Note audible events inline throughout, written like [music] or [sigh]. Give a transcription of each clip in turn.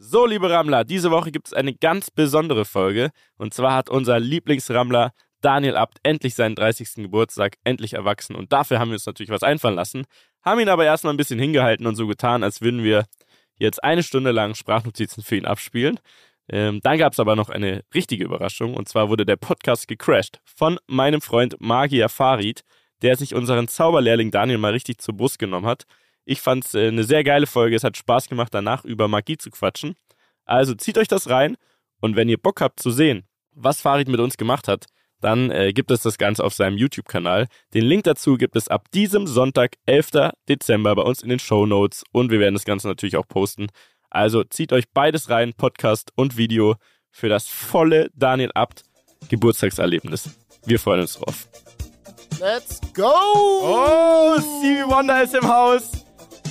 So, liebe Rammler, diese Woche gibt es eine ganz besondere Folge. Und zwar hat unser Lieblingsrammler Daniel Abt endlich seinen 30. Geburtstag, endlich erwachsen. Und dafür haben wir uns natürlich was einfallen lassen. Haben ihn aber erstmal ein bisschen hingehalten und so getan, als würden wir jetzt eine Stunde lang Sprachnotizen für ihn abspielen. Ähm, dann gab es aber noch eine richtige Überraschung. Und zwar wurde der Podcast gecrashed von meinem Freund Magier Farid, der sich unseren Zauberlehrling Daniel mal richtig zur Brust genommen hat. Ich fand es äh, eine sehr geile Folge. Es hat Spaß gemacht, danach über Magie zu quatschen. Also zieht euch das rein und wenn ihr Bock habt zu sehen, was Farid mit uns gemacht hat, dann äh, gibt es das Ganze auf seinem YouTube-Kanal. Den Link dazu gibt es ab diesem Sonntag, 11. Dezember, bei uns in den Show Notes und wir werden das Ganze natürlich auch posten. Also zieht euch beides rein, Podcast und Video, für das volle Daniel Abt Geburtstagserlebnis. Wir freuen uns drauf. Let's go! Oh, Stevie Wonder ist im Haus.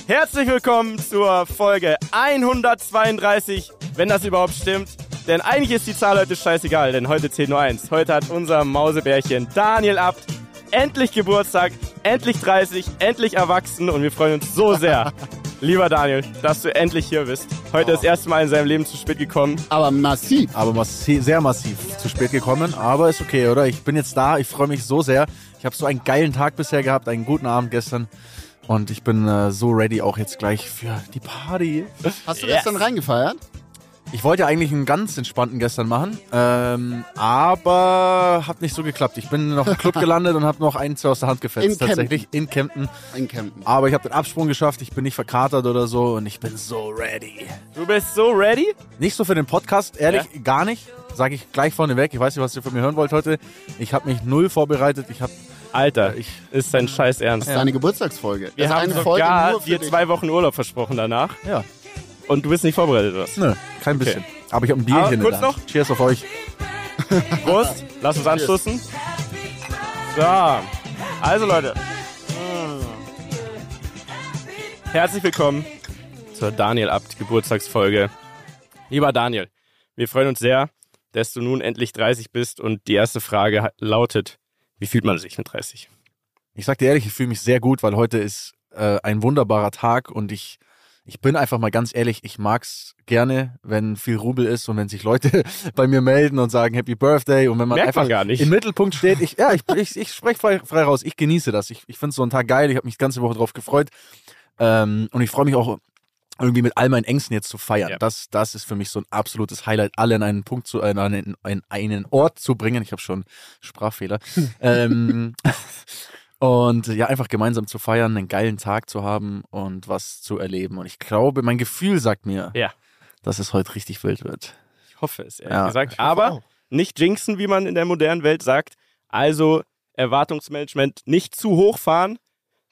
Herzlich willkommen zur Folge 132, wenn das überhaupt stimmt. Denn eigentlich ist die Zahl heute scheißegal, denn heute zählt nur eins. Heute hat unser Mausebärchen Daniel Abt endlich Geburtstag, endlich 30, endlich erwachsen und wir freuen uns so sehr, [laughs] lieber Daniel, dass du endlich hier bist. Heute das erste Mal in seinem Leben zu spät gekommen. Aber massiv. Aber massi sehr massiv zu spät gekommen, aber ist okay, oder? Ich bin jetzt da, ich freue mich so sehr. Ich habe so einen geilen Tag bisher gehabt, einen guten Abend gestern. Und ich bin äh, so ready auch jetzt gleich für die Party. Hast du Yes. gestern reingefeiert? Ich wollte ja eigentlich einen ganz entspannten gestern machen, ähm, aber hat nicht so geklappt. Ich bin noch im Club [laughs] gelandet und habe noch einen zwei aus der Hand gefetzt, In Kempten. tatsächlich, in Kempten. In Campen. Aber ich habe den Absprung geschafft, ich bin nicht verkatert oder so und ich bin so ready. Du bist so ready? Nicht so für den Podcast, ehrlich, gar nicht. Sage ich gleich vorneweg. Ich weiß nicht, was ihr von mir hören wollt heute. Ich habe mich null vorbereitet. Ich habe Alter, ich ist dein Scheiß Ernst. Das ist deine Geburtstagsfolge. Wir haben eine Folge sogar nur für dir dich. zwei Wochen Urlaub versprochen danach ja, und du bist nicht vorbereitet, oder? was? nö, kein bisschen. Aber ich habe ein Bierchen Aber in kurz der Hand. noch. Cheers auf euch. Prost, lass uns anstoßen. So, also Leute. Herzlich willkommen zur Daniel Abt Geburtstagsfolge. Lieber Daniel, wir freuen uns sehr, dass du nun endlich 30 bist und die erste Frage lautet, wie fühlt man sich mit 30? Ich sag dir ehrlich, ich fühle mich sehr gut, weil heute ist äh, ein wunderbarer Tag und ich ich bin einfach mal ganz ehrlich, ich mag's gerne, wenn viel Rubel ist und wenn sich Leute [laughs] bei mir melden und sagen Happy Birthday und wenn man Merkt einfach man gar nicht. im Mittelpunkt steht. Ich, ja, ich, ich, ich spreche frei, frei raus. Ich genieße das. Ich, ich finde so einen Tag geil. Ich habe mich die ganze Woche drauf gefreut. Ähm, und ich freue mich auch irgendwie mit all meinen Ängsten jetzt zu feiern. Ja. Das, das ist für mich so ein absolutes Highlight, alle in einen Punkt zu, äh, in einen, in einen Ort zu bringen. Ich habe schon Sprachfehler. [laughs] ähm, und ja, einfach gemeinsam zu feiern, einen geilen Tag zu haben und was zu erleben. Und ich glaube, mein Gefühl sagt mir, Ja. dass es heute richtig wild wird. Ich hoffe es, ehrlich Ja, gesagt. Aber auch. nicht jinxen, wie man in der modernen Welt sagt. Also Erwartungsmanagement nicht zu hoch fahren,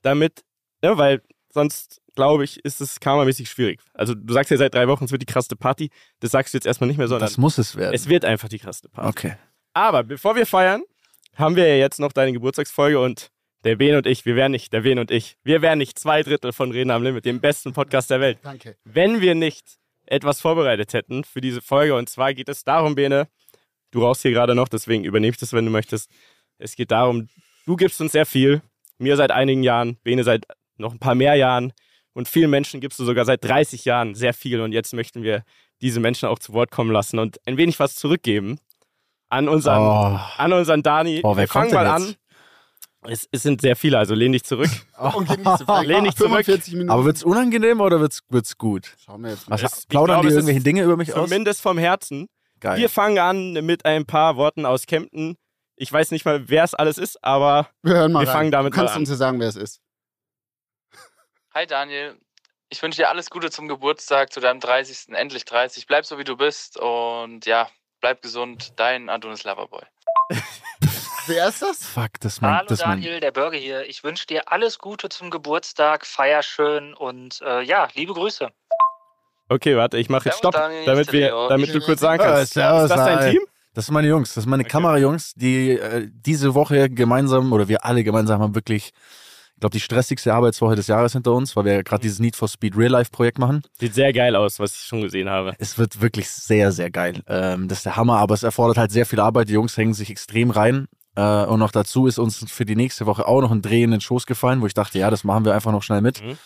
damit, ja, weil sonst, glaube ich, ist es karmamäßig schwierig. Also du sagst ja seit drei Wochen, es wird die krasseste Party. Das sagst du jetzt erstmal nicht mehr, sondern Das muss es werden. es wird einfach die krasseste Party. okay. Aber bevor wir feiern, haben wir ja jetzt noch deine Geburtstagsfolge und der Ben und ich, wir wären nicht, der Ben und ich, wir wären nicht zwei Drittel von Reden am Limit, dem besten Podcast der Welt Danke. wenn wir nicht etwas vorbereitet hätten für diese Folge. Und zwar geht es darum, Bene, du rauchst hier gerade noch, deswegen übernehme ich das, wenn du möchtest. Es geht darum, du gibst uns sehr viel. Mir seit einigen Jahren, Bene seit noch ein paar mehr Jahren. Und vielen Menschen gibst du sogar seit 30 Jahren sehr viel. Und jetzt möchten wir diese Menschen auch zu Wort kommen lassen und ein wenig was zurückgeben an unseren, Oh. an unseren Dani. Oh, wer wir fangen kommt denn mal jetzt? an. Es, es sind sehr viele, also lehn dich zurück. [laughs] Vielleicht Lehn dich zurück. 45 Minuten. Aber wird's ununangenehm oder wird's, wird's gut? Schauen wir jetzt mal. Was, Es- ich plaudern glaube, die es irgendwelche Dinge über mich aus? Zumindest vom Herzen. Geil. Wir fangen an mit ein paar Worten aus Kempten. Ich weiß nicht mal, wer es alles ist, aber Wir hören mal wir fangen damit du kannst mal an. uns ja sagen, wer es ist. Hi Daniel, ich wünsche dir alles Gute zum Geburtstag, zu deinem 30. Endlich 30. Bleib so wie du bist und ja, bleib gesund. Dein Adonis Loverboy. [laughs] Wer ist das? Fuck, das ist mein, Hallo das ist mein, Daniel, der Burger hier. Ich wünsche dir alles Gute zum Geburtstag, feier schön und äh, ja, liebe Grüße. okay, warte, ich mache jetzt Stopp, Daniel, damit, wir, damit du kurz sagen kannst. servus, ist das dein. Team? Das sind meine Jungs, das sind meine Okay. Kamerajungs, die äh, diese Woche gemeinsam oder wir alle gemeinsam haben wirklich, ich glaube, die stressigste Arbeitswoche des Jahres hinter uns, weil wir gerade dieses Need for Speed Real Life Projekt machen. Sieht sehr geil aus, was ich schon gesehen habe. Es wird wirklich sehr, sehr geil. Ähm, das ist der Hammer, aber es erfordert halt sehr viel Arbeit. Die Jungs hängen sich extrem rein. Äh, und noch dazu ist uns für die nächste Woche auch noch ein Dreh in den Schoß gefallen, wo ich dachte, ja, das machen wir einfach noch schnell mit. Mhm.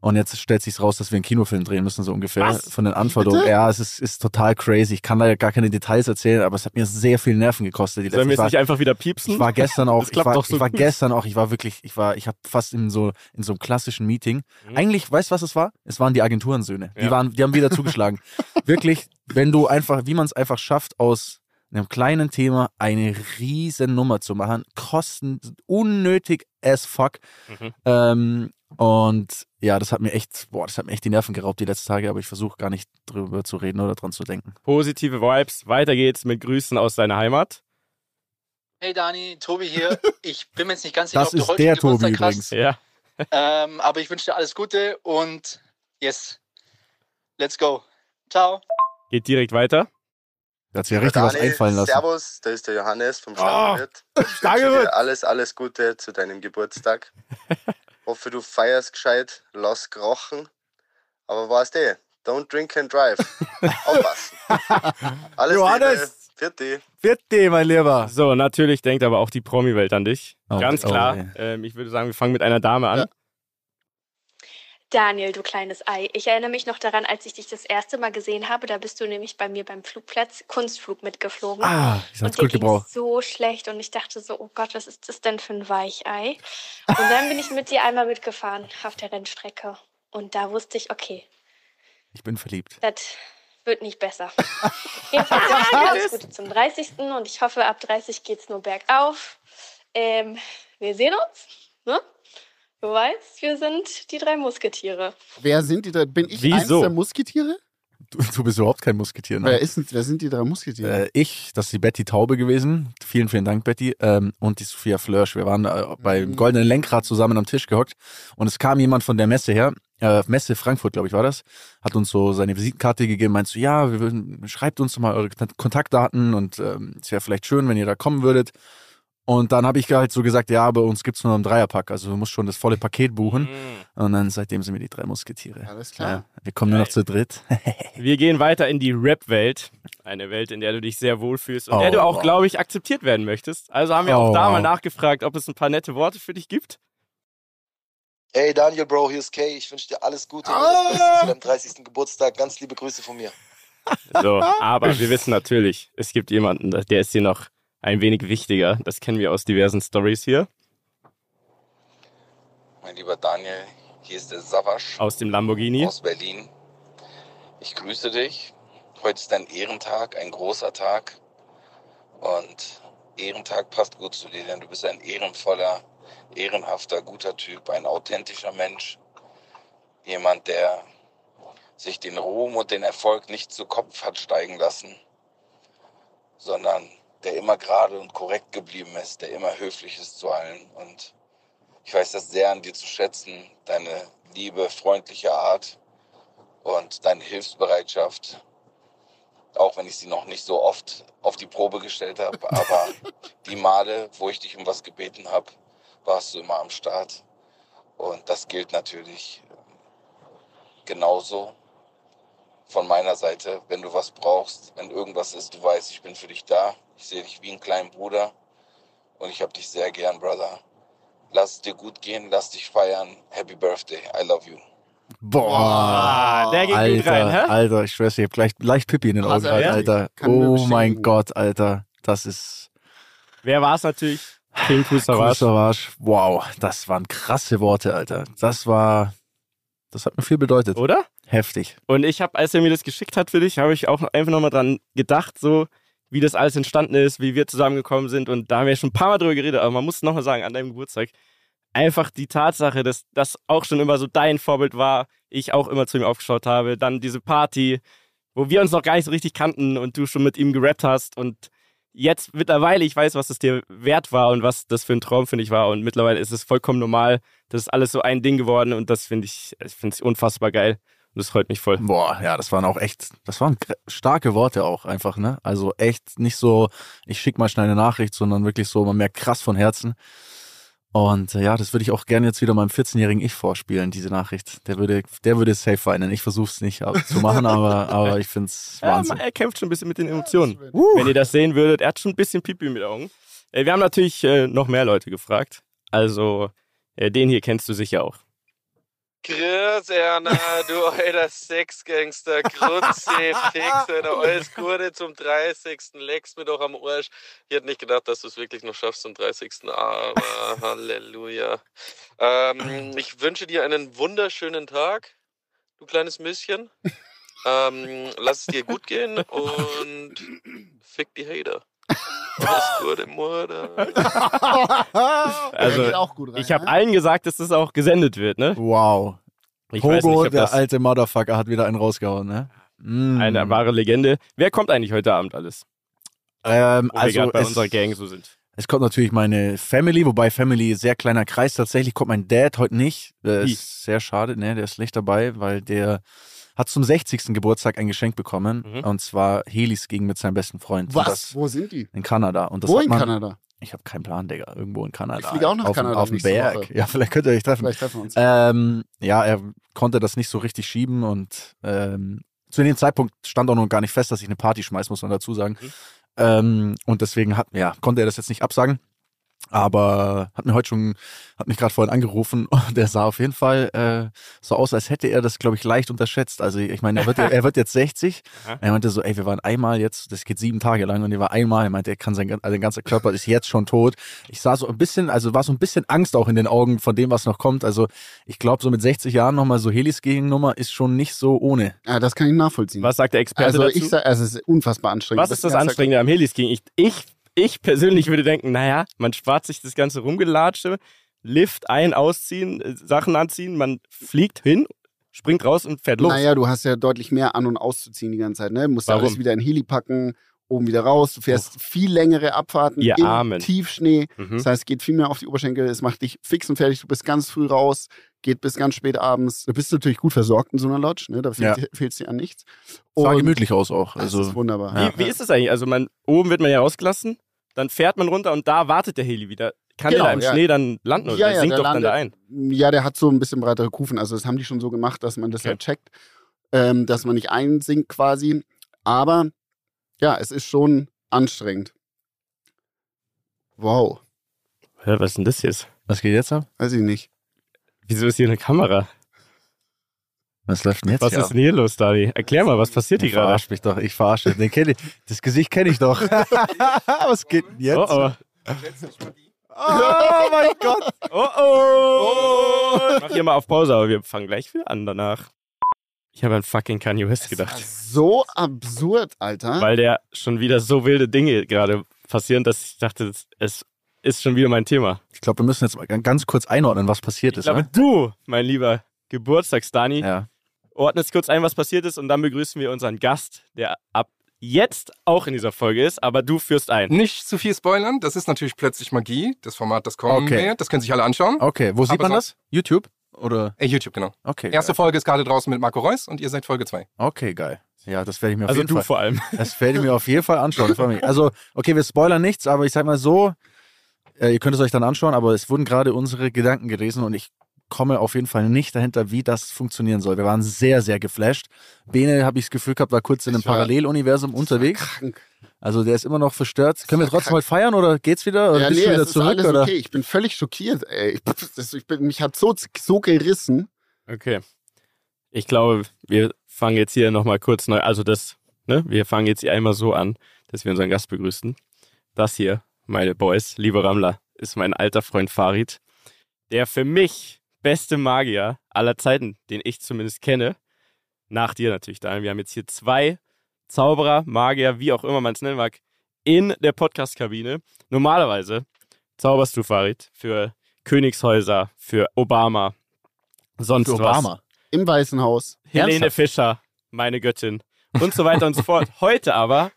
Und jetzt stellt sich raus, dass wir einen Kinofilm drehen müssen, so ungefähr. Was? Von den Anforderungen. Bitte? Ja, es ist, ist total crazy. Ich kann da gar keine Details erzählen, aber es hat mir sehr viel Nerven gekostet. Die Sollen wir jetzt nicht einfach wieder piepsen? ich war gestern auch, [laughs] ich klappt war, doch so ich war gestern auch, ich war wirklich, ich war, ich habe fast in so in so einem klassischen Meeting. Mhm. Eigentlich, weißt du, was es war? Es waren die Agenturensöhne. Die Ja. waren, die haben wieder zugeschlagen. [laughs] wirklich, wenn du einfach, wie man es einfach schafft, aus einem kleinen Thema eine riesen Nummer zu machen, kosten unnötig as fuck. Mhm. Ähm, und ja, das hat mir echt, boah, das hat mir echt die Nerven geraubt die letzten Tage, aber ich versuche gar nicht drüber zu reden oder dran zu denken. Positive Vibes. Weiter geht's mit Grüßen aus deiner Heimat. Hey Dani, Tobi hier. [laughs] Ich bin mir jetzt nicht ganz sicher, Das ob du ist heute der Tobi Geburtstag übrigens. hast, Ja. ähm, aber ich wünsche dir alles Gute und yes, let's go. Ciao. Geht direkt weiter. Da hat sich ja richtig was Daniel, einfallen lassen. Servus, da ist der Johannes vom Oh, Stammwirt. Stangewirt. dir alles, alles Gute zu deinem Geburtstag. [laughs] Hoffe, du feierst gescheit, lass krochen. Aber was eh, don't drink and drive. [laughs] Aufpassen. Alles Johannes. Vierte. Vierte, mein Lieber. So, natürlich denkt aber auch die Promi-Welt an dich. Oh, Ganz oh, klar. ey. ähm, ich würde sagen, wir fangen mit einer Dame an. Ja. Daniel, du kleines Ei. Ich erinnere mich noch daran, als ich dich das erste Mal gesehen habe. Da bist du nämlich bei mir beim Flugplatz Kunstflug mitgeflogen. Ah, ich dir gut gebraucht. so schlecht und ich dachte so, oh Gott, was ist das denn für ein Weichei? Und dann bin ich mit dir einmal mitgefahren auf der Rennstrecke. Und da wusste ich, okay, Ich bin verliebt. das wird nicht besser. [laughs] Jedenfalls alles Gute zum 30. Und ich hoffe, ab 30 geht's nur bergauf. Ähm, wir sehen uns. Ne? Du weißt, wir sind die drei Musketiere. Wer sind die drei? Bin ich Wieso? eins der Musketiere? Du, du bist überhaupt kein Musketier. Ne? Wer, ist, wer sind die drei Musketiere? Äh, ich, das ist die Betty Taube gewesen. Vielen, vielen Dank, Betty. Ähm, und die Sophia Flörsch. Wir waren äh, beim Mhm. Goldenen Lenkrad zusammen am Tisch gehockt. Und es kam jemand von der Messe her. Äh, Messe Frankfurt, glaube ich, war das. Hat uns so seine Visitenkarte gegeben. Meinst du, ja, wir würden, schreibt uns doch mal eure Kont- Kontaktdaten und ähm, es wäre vielleicht schön, wenn ihr da kommen würdet. Und dann habe ich halt so gesagt, ja, bei uns gibt's nur einen Dreierpack. Also du musst schon das volle Paket buchen. Mhm. Und dann seitdem sind wir die drei Musketiere. Alles klar. Ja, wir kommen nur noch Geil. zu dritt. [laughs] Wir gehen weiter in die Rap-Welt. Eine Welt, in der du dich sehr wohlfühlst und Oh, der du auch, wow. glaube ich, akzeptiert werden möchtest. Also haben wir auch Oh, da wow. mal nachgefragt, ob es ein paar nette Worte für dich gibt. Hey Daniel, Bro, hier ist Kay. Ich wünsche dir alles Gute und Ah! zu deinem 30. Geburtstag. Ganz liebe Grüße von mir. So, aber wir wissen natürlich, es gibt jemanden, der ist dir noch ein wenig wichtiger. Das kennen wir aus diversen Stories hier. Mein lieber Daniel, hier ist der Savasch Aus dem Lamborghini. aus Berlin. Ich grüße dich. Heute ist dein Ehrentag, ein großer Tag. Und Ehrentag passt gut zu dir, denn du bist ein ehrenvoller, ehrenhafter, guter Typ, ein authentischer Mensch. Jemand, der sich den Ruhm und den Erfolg nicht zu Kopf hat steigen lassen, sondern der immer gerade und korrekt geblieben ist, der immer höflich ist zu allen. Und ich weiß das sehr an dir zu schätzen, deine liebe, freundliche Art und deine Hilfsbereitschaft. Auch wenn ich sie noch nicht so oft auf die Probe gestellt habe, [laughs] aber die Male, wo ich dich um was gebeten habe, warst du immer am Start. Und das gilt natürlich genauso von meiner Seite. Wenn du was brauchst, wenn irgendwas ist, du weißt, ich bin für dich da. Ich sehe dich wie einen kleinen Bruder und ich habe dich sehr gern, Brother. Lass es dir gut gehen, lass dich feiern. Happy Birthday, I love you. Boah. Ah, der geht gut Alter, rein, hä? Alter, ich schwör's dir, ich hab gleich leicht Pippi in den Augen, Also? Alter. Nur Oh mein Gott, Alter. Das ist Wer war es natürlich? King Cool Savage. Savage. Wow, das waren krasse Worte, Alter. Das war, das hat mir viel bedeutet. Oder? Heftig. Und ich habe, als er mir das geschickt hat für dich, habe ich auch einfach nochmal dran gedacht, so wie das alles entstanden ist, wie wir zusammengekommen sind. Und da haben wir schon ein paar Mal drüber geredet, aber man muss nochmal sagen, an deinem Geburtstag, einfach die Tatsache, dass das auch schon immer so dein Vorbild war, ich auch immer zu ihm aufgeschaut habe, dann diese Party, wo wir uns noch gar nicht so richtig kannten und du schon mit ihm gerappt hast und jetzt mittlerweile, ich weiß, was es dir wert war und was das für ein Traum für dich war und mittlerweile ist es vollkommen normal, das ist alles so ein Ding geworden und das finde ich, ich finde es unfassbar geil das freut mich voll. Boah, ja, das waren auch echt, das waren starke Worte auch einfach, ne? Also echt nicht so, ich schick mal schnell eine Nachricht, sondern wirklich so, man merkt krass von Herzen. Und äh, ja, das würde ich auch gerne jetzt wieder meinem 14-jährigen Ich vorspielen, diese Nachricht. Der würde, der würde safe weinen. Ich versuche es nicht zu machen, aber, [laughs] aber ich finde es Ja, Wahnsinn. er kämpft schon ein bisschen mit den Emotionen. Uh. Wenn ihr das sehen würdet, er hat schon ein bisschen Pipi mit den Augen. Wir haben natürlich äh, noch mehr Leute gefragt. Also, äh, den hier kennst du sicher auch. Grüß, Erna, du [laughs] alter Sexgangster, Grutze, Fix, Alter, alles Gute zum 30. Leckst mir doch am Arsch. Ich hätte nicht gedacht, dass du es wirklich noch schaffst zum 30. Aber [laughs] Halleluja. Ähm, ich wünsche dir einen wunderschönen Tag, du kleines Müsschen. Ähm, lass es dir gut gehen [laughs] und fick die Hater. Alles Gute, Mutter. Also, geht auch gut rein, ich habe ne? allen gesagt, dass das auch gesendet wird, ne? Wow. Ich weiß Pogo, nicht, der das alte Motherfucker, hat wieder einen rausgehauen, ne? Mm. eine wahre Legende. Wer kommt eigentlich heute Abend alles? Ähm, also bei es, unserer Gang so sind. es kommt natürlich meine Family, wobei Family sehr kleiner Kreis. Tatsächlich kommt mein Dad heute nicht. Das Wie? ist sehr schade, ne? Der ist nicht dabei, weil der hat zum 60. Geburtstag ein Geschenk bekommen. Mhm. Und zwar Helis gegen mit seinem besten Freund. Und Was? Das Wo sind die? in Kanada. Und das Wo in man, Kanada? Ich habe keinen Plan, Digga. Irgendwo in Kanada. Ich fliege auch nach auf, Kanada Auf dem Berg. Woche. Ja, vielleicht könnt ihr euch treffen. Vielleicht treffen wir uns. Ähm, ja, er konnte das nicht so richtig schieben und ähm, zu dem Zeitpunkt stand auch noch gar nicht fest, dass ich eine Party schmeiß, muss man dazu sagen. Mhm. Ähm, und deswegen hat, ja, konnte er das jetzt nicht absagen. Aber hat mir heute schon, hat mich gerade vorhin angerufen [laughs] und der sah auf jeden Fall äh, so aus, als hätte er das, glaube ich, leicht unterschätzt. Also ich meine, er wird, er wird jetzt 60. Aha. Er meinte so, ey, wir waren einmal jetzt, das geht sieben Tage lang und er war einmal, er meinte, er kann sein, also sein ganzer Körper ist jetzt schon tot. Ich sah so ein bisschen, also war so ein bisschen Angst auch in den Augen von dem, was noch kommt. Also ich glaube, so mit 60 Jahren nochmal so Helis-Nummer ist schon nicht so ohne. Ja, das kann ich nachvollziehen. Was sagt der Experte also dazu? ich sag, also es ist unfassbar anstrengend. Was ist das Anstrengende am Helis King? Ich, ich, ich persönlich würde denken, naja, man spart sich das ganze Rumgelatsche, Lift ein, ausziehen, äh, Sachen anziehen, man fliegt hin, springt raus und fährt los. Naja, du hast ja deutlich mehr an- und auszuziehen die ganze Zeit. Ne? Du musst ja Warum? alles wieder in Heli packen, oben wieder raus. Du fährst viel längere Abfahrten Ihr im Armen. Tiefschnee. Mhm. Das heißt, es geht viel mehr auf die Oberschenkel. Es macht dich fix und fertig. Du bist ganz früh raus, geht bis ganz spät abends. Du bist natürlich gut versorgt in so einer Lodge. Ne? Da fehlt Ja. es dir an nichts. Sah Und gemütlich aus auch. Das Also ist wunderbar. Ja. Wie, wie ist das eigentlich? Also man, oben wird man ja rausgelassen, dann fährt man runter und da wartet der Heli wieder. Kann Genau, der da im ja. Schnee dann landen oder Ja, der ja, sinkt doch dann da landet- ein? Ja, der hat so ein bisschen breitere Kufen. Also das haben die schon so gemacht, dass man das Okay. halt checkt, ähm, dass man nicht einsinkt quasi. Aber ja, es ist schon anstrengend. Wow, Hä, was ist denn das jetzt? was geht jetzt ab? weiß ich nicht. Wieso ist hier eine Kamera? Was läuft denn jetzt Was hier ist denn hier los, Dani? Erklär mal, was passiert hier Ich gerade? verarsche mich doch, ich verarsche. Den kenn ich, das Gesicht kenne ich doch. [laughs] Was geht denn jetzt? Oh oh. Oh mein Gott. Oh oh. Ich mach hier mal auf Pause, aber wir fangen gleich wieder an danach. Ich habe an fucking Kanye West gedacht. So absurd, Alter. Weil der schon wieder so wilde Dinge gerade passieren, dass ich dachte, es- ist schon wieder mein Thema. Ich glaube, wir müssen jetzt mal ganz kurz einordnen, was passiert Ich ist. glaube, Ne? du, mein lieber Geburtstagsdani, Ja. Ordnest kurz ein, was passiert ist und dann begrüßen wir unseren Gast, der ab jetzt auch in dieser Folge ist, aber du führst ein. Nicht zu viel spoilern, das ist natürlich plötzlich Magie, das Format, das kommen Okay. wird. Das können sich alle anschauen. Okay, wo sieht Aber man das? YouTube? Oder? Äh, YouTube, genau. Okay. Erste Folge ist gerade draußen mit Marco Reus und ihr seid Folge 2. geil. Okay, geil. Ja, das werde ich mir auf Also jeden du Fall. vor allem. [laughs] Das werde ich mir auf jeden Fall anschauen. Also, okay, wir spoilern nichts, aber ich sag mal so, äh, ihr könnt es euch dann anschauen, aber es wurden gerade unsere Gedanken gelesen und ich komme auf jeden Fall nicht dahinter, wie das funktionieren soll. Wir waren sehr, sehr geflasht. Bene, habe ich das Gefühl gehabt, war kurz in einem war- Paralleluniversum unterwegs. Krank. Also der ist immer noch verstört. Können wir trotzdem heute feiern oder geht's wieder? Oder Ja, bist nee, du wieder es ist zurück? alles oder? okay. Ich bin völlig schockiert, ey. [laughs] Ich, bin, mich hat so, so gerissen. Okay. Ich glaube, wir fangen jetzt hier nochmal kurz neu. Also das, ne? Wir fangen jetzt hier einmal so an, dass wir unseren Gast begrüßen. Das hier, meine Boys, liebe Rammler, ist mein alter Freund Farid, der für mich beste Magier aller Zeiten, den ich zumindest kenne. Nach dir natürlich, Daniel. Wir haben jetzt hier zwei Zauberer, Magier, wie auch immer man es nennen mag, in der Podcast-Kabine. Normalerweise zauberst du, Farid, für Königshäuser, für Obama, sonst Für was. Obama. Im Weißen Haus. Helene Ernsthaft? Fischer, meine Göttin und so weiter und so fort. [laughs] Heute aber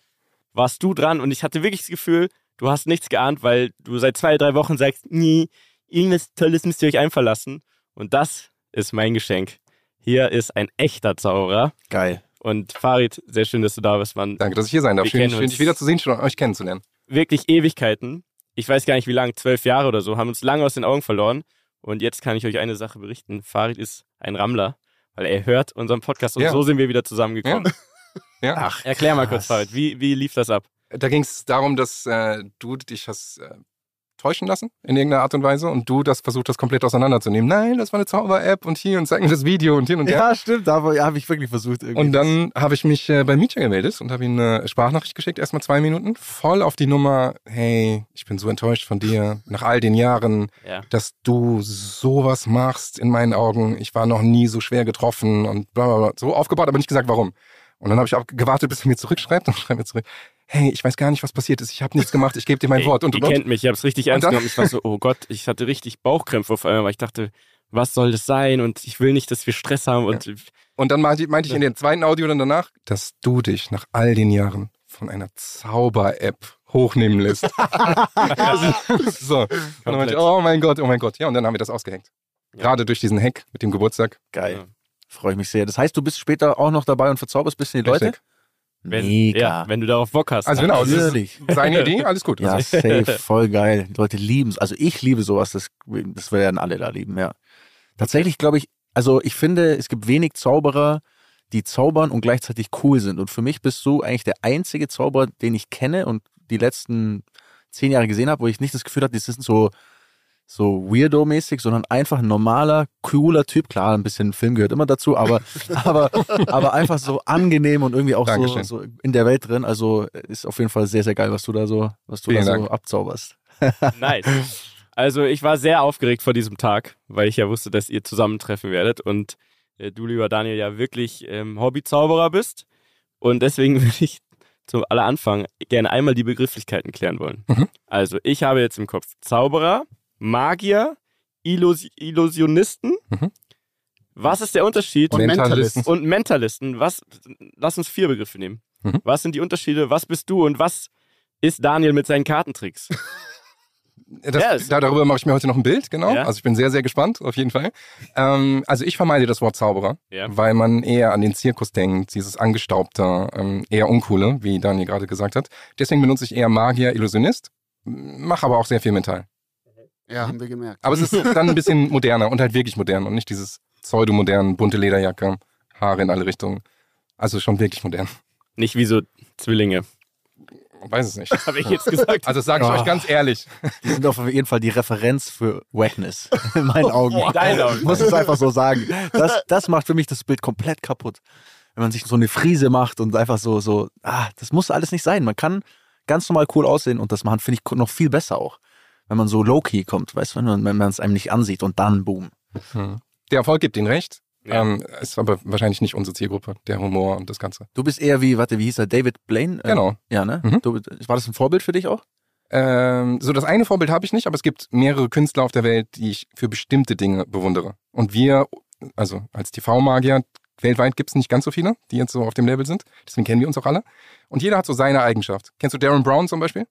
warst du dran und ich hatte wirklich das Gefühl, du hast nichts geahnt, weil du seit zwei, drei Wochen sagst, nie, irgendwas Tolles müsst ihr euch einfallen lassen. Und das ist mein Geschenk. Hier ist ein echter Zauberer. Geil. Und Farid, sehr schön, dass du da bist, Mann. Danke, dass ich hier sein darf. Wir Schön, schön dich wiederzusehen, schön euch kennenzulernen. Wirklich Ewigkeiten. Ich weiß gar nicht, wie lange, zwölf Jahre oder so, haben uns lange aus den Augen verloren. Und jetzt kann ich euch eine Sache berichten. Farid ist ein Rammler, weil er hört unseren Podcast und Ja. so sind wir wieder zusammengekommen. Ja. Ach, Erklär mal kurz. Farid, wie, wie lief das ab? Da ging es darum, dass äh, du dich hast äh, täuschen lassen in irgendeiner Art und Weise und du das versucht hast komplett auseinanderzunehmen. Nein, das war eine Zauber-App und hier und zeig mir das Video und hin und her. Ja, stimmt, da habe hab ich wirklich versucht. Irgendwie Und dann habe ich mich äh, bei Mietja gemeldet und habe ihm eine Sprachnachricht geschickt, erstmal zwei Minuten, voll auf die Nummer, hey, ich bin so enttäuscht von dir, nach all den Jahren, Ja. dass du sowas machst in meinen Augen. Ich war noch nie so schwer getroffen und bla bla bla. So aufgebaut, aber nicht gesagt, warum. Und dann habe ich auch gewartet, bis er mir zurückschreibt und [laughs] schreibt mir zurück, hey, ich weiß gar nicht, was passiert ist, ich habe nichts gemacht, ich gebe dir mein Ey, Wort. Und, ihr und, kennt mich, ich habe es richtig ernst genommen. Ich war so, oh Gott, ich hatte richtig Bauchkrämpfe auf einmal, weil ich dachte, was soll das sein? Und ich will nicht, dass wir Stress haben. Und Und dann meinte, meinte ich in dem zweiten Audio dann danach, dass du dich nach all den Jahren von einer Zauber-App hochnehmen lässt. [laughs] [laughs] so. Und dann meinte ich, oh mein Gott, oh mein Gott. Ja, und dann haben wir das ausgehängt. Gerade durch diesen Hack mit dem Geburtstag. Geil. Freue ich mich sehr. Das heißt, du bist später auch noch dabei und verzauberst ein bisschen die Leute? Richtig. Wenn, Mega. ja, wenn du darauf Bock hast. Also genau, das ist Natürlich. seine Idee, alles gut. Ja, Also, safe, voll geil. Die Leute lieben es. Also ich liebe sowas, das, das werden alle da lieben, ja. Tatsächlich glaube ich, also ich finde, es gibt wenig Zauberer, die zaubern und gleichzeitig cool sind. Und für mich bist du eigentlich der einzige Zauberer, den ich kenne und die letzten zehn Jahre gesehen habe, wo ich nicht das Gefühl hatte, das ist so, so Weirdo-mäßig, sondern einfach ein normaler, cooler Typ. Klar, ein bisschen Film gehört immer dazu, aber, [laughs] aber, aber einfach so angenehm und irgendwie auch so, so in der Welt drin. Also ist auf jeden Fall sehr, sehr geil, was du da so, was du Vielen da so abzauberst. [laughs] Nice. Also ich war sehr aufgeregt vor diesem Tag, weil ich ja wusste, dass ihr zusammentreffen werdet und äh, du, lieber Daniel, ja wirklich ähm, Hobbyzauberer bist. Und deswegen [laughs] würde ich zum aller Anfang gerne einmal die Begrifflichkeiten klären wollen. Mhm. Also ich habe jetzt im Kopf Zauberer, Magier, Illus Illusionisten. Mhm. Was ist der Unterschied? Und Mentalisten. Mentalist. Und Mentalisten. Was? Lass uns vier Begriffe nehmen. Mhm. Was sind die Unterschiede? Was bist du und was ist Daniel mit seinen Kartentricks? [laughs] Das, Ja, es- da, darüber mache ich mir heute noch ein Bild, genau. Ja. Also ich bin sehr, sehr gespannt, auf jeden Fall. Ähm, also ich vermeide das Wort Zauberer, Ja. weil man eher an den Zirkus denkt, dieses angestaubte, ähm, eher uncoole, wie Daniel gerade gesagt hat. Deswegen benutze ich eher Magier, Illusionist, mache aber auch sehr viel mental. Ja, haben wir gemerkt. Aber es ist dann ein bisschen moderner und halt wirklich modern und nicht dieses pseudomodern, bunte Lederjacke, Haare in alle Richtungen. Also schon wirklich modern. Nicht wie so Zwillinge, Weiß es nicht. [laughs] habe ich jetzt gesagt. Also sage ich Oh. euch ganz ehrlich. Die sind auf jeden Fall die Referenz für Wackness [laughs] in meinen Augen. In deinen Augen. Ich muss es einfach so sagen. Das, das macht für mich das Bild komplett kaputt. Wenn man sich so eine Frise macht und einfach so, so, ah, das muss alles nicht sein. Man kann ganz normal cool aussehen und das machen, finde ich, noch viel besser auch. Wenn man so low-key kommt, weißt du, wenn man es einem nicht ansieht und dann boom. Hm. Der Erfolg gibt ihnen recht. Ja. Ähm, ist aber wahrscheinlich nicht unsere Zielgruppe, der Humor und das Ganze. Du bist eher wie, warte, wie hieß er, David Blaine? Äh, Genau. Ja, ne? Mhm. Du, war das ein Vorbild für dich auch? Ähm, so das eine Vorbild habe ich nicht, aber es gibt mehrere Künstler auf der Welt, die ich für bestimmte Dinge bewundere. Und wir, also als TV-Magier, weltweit gibt es nicht ganz so viele, die jetzt so auf dem Level sind. Deswegen kennen wir uns auch alle. Und jeder hat so seine Eigenschaft. Kennst du Darren Brown zum Beispiel?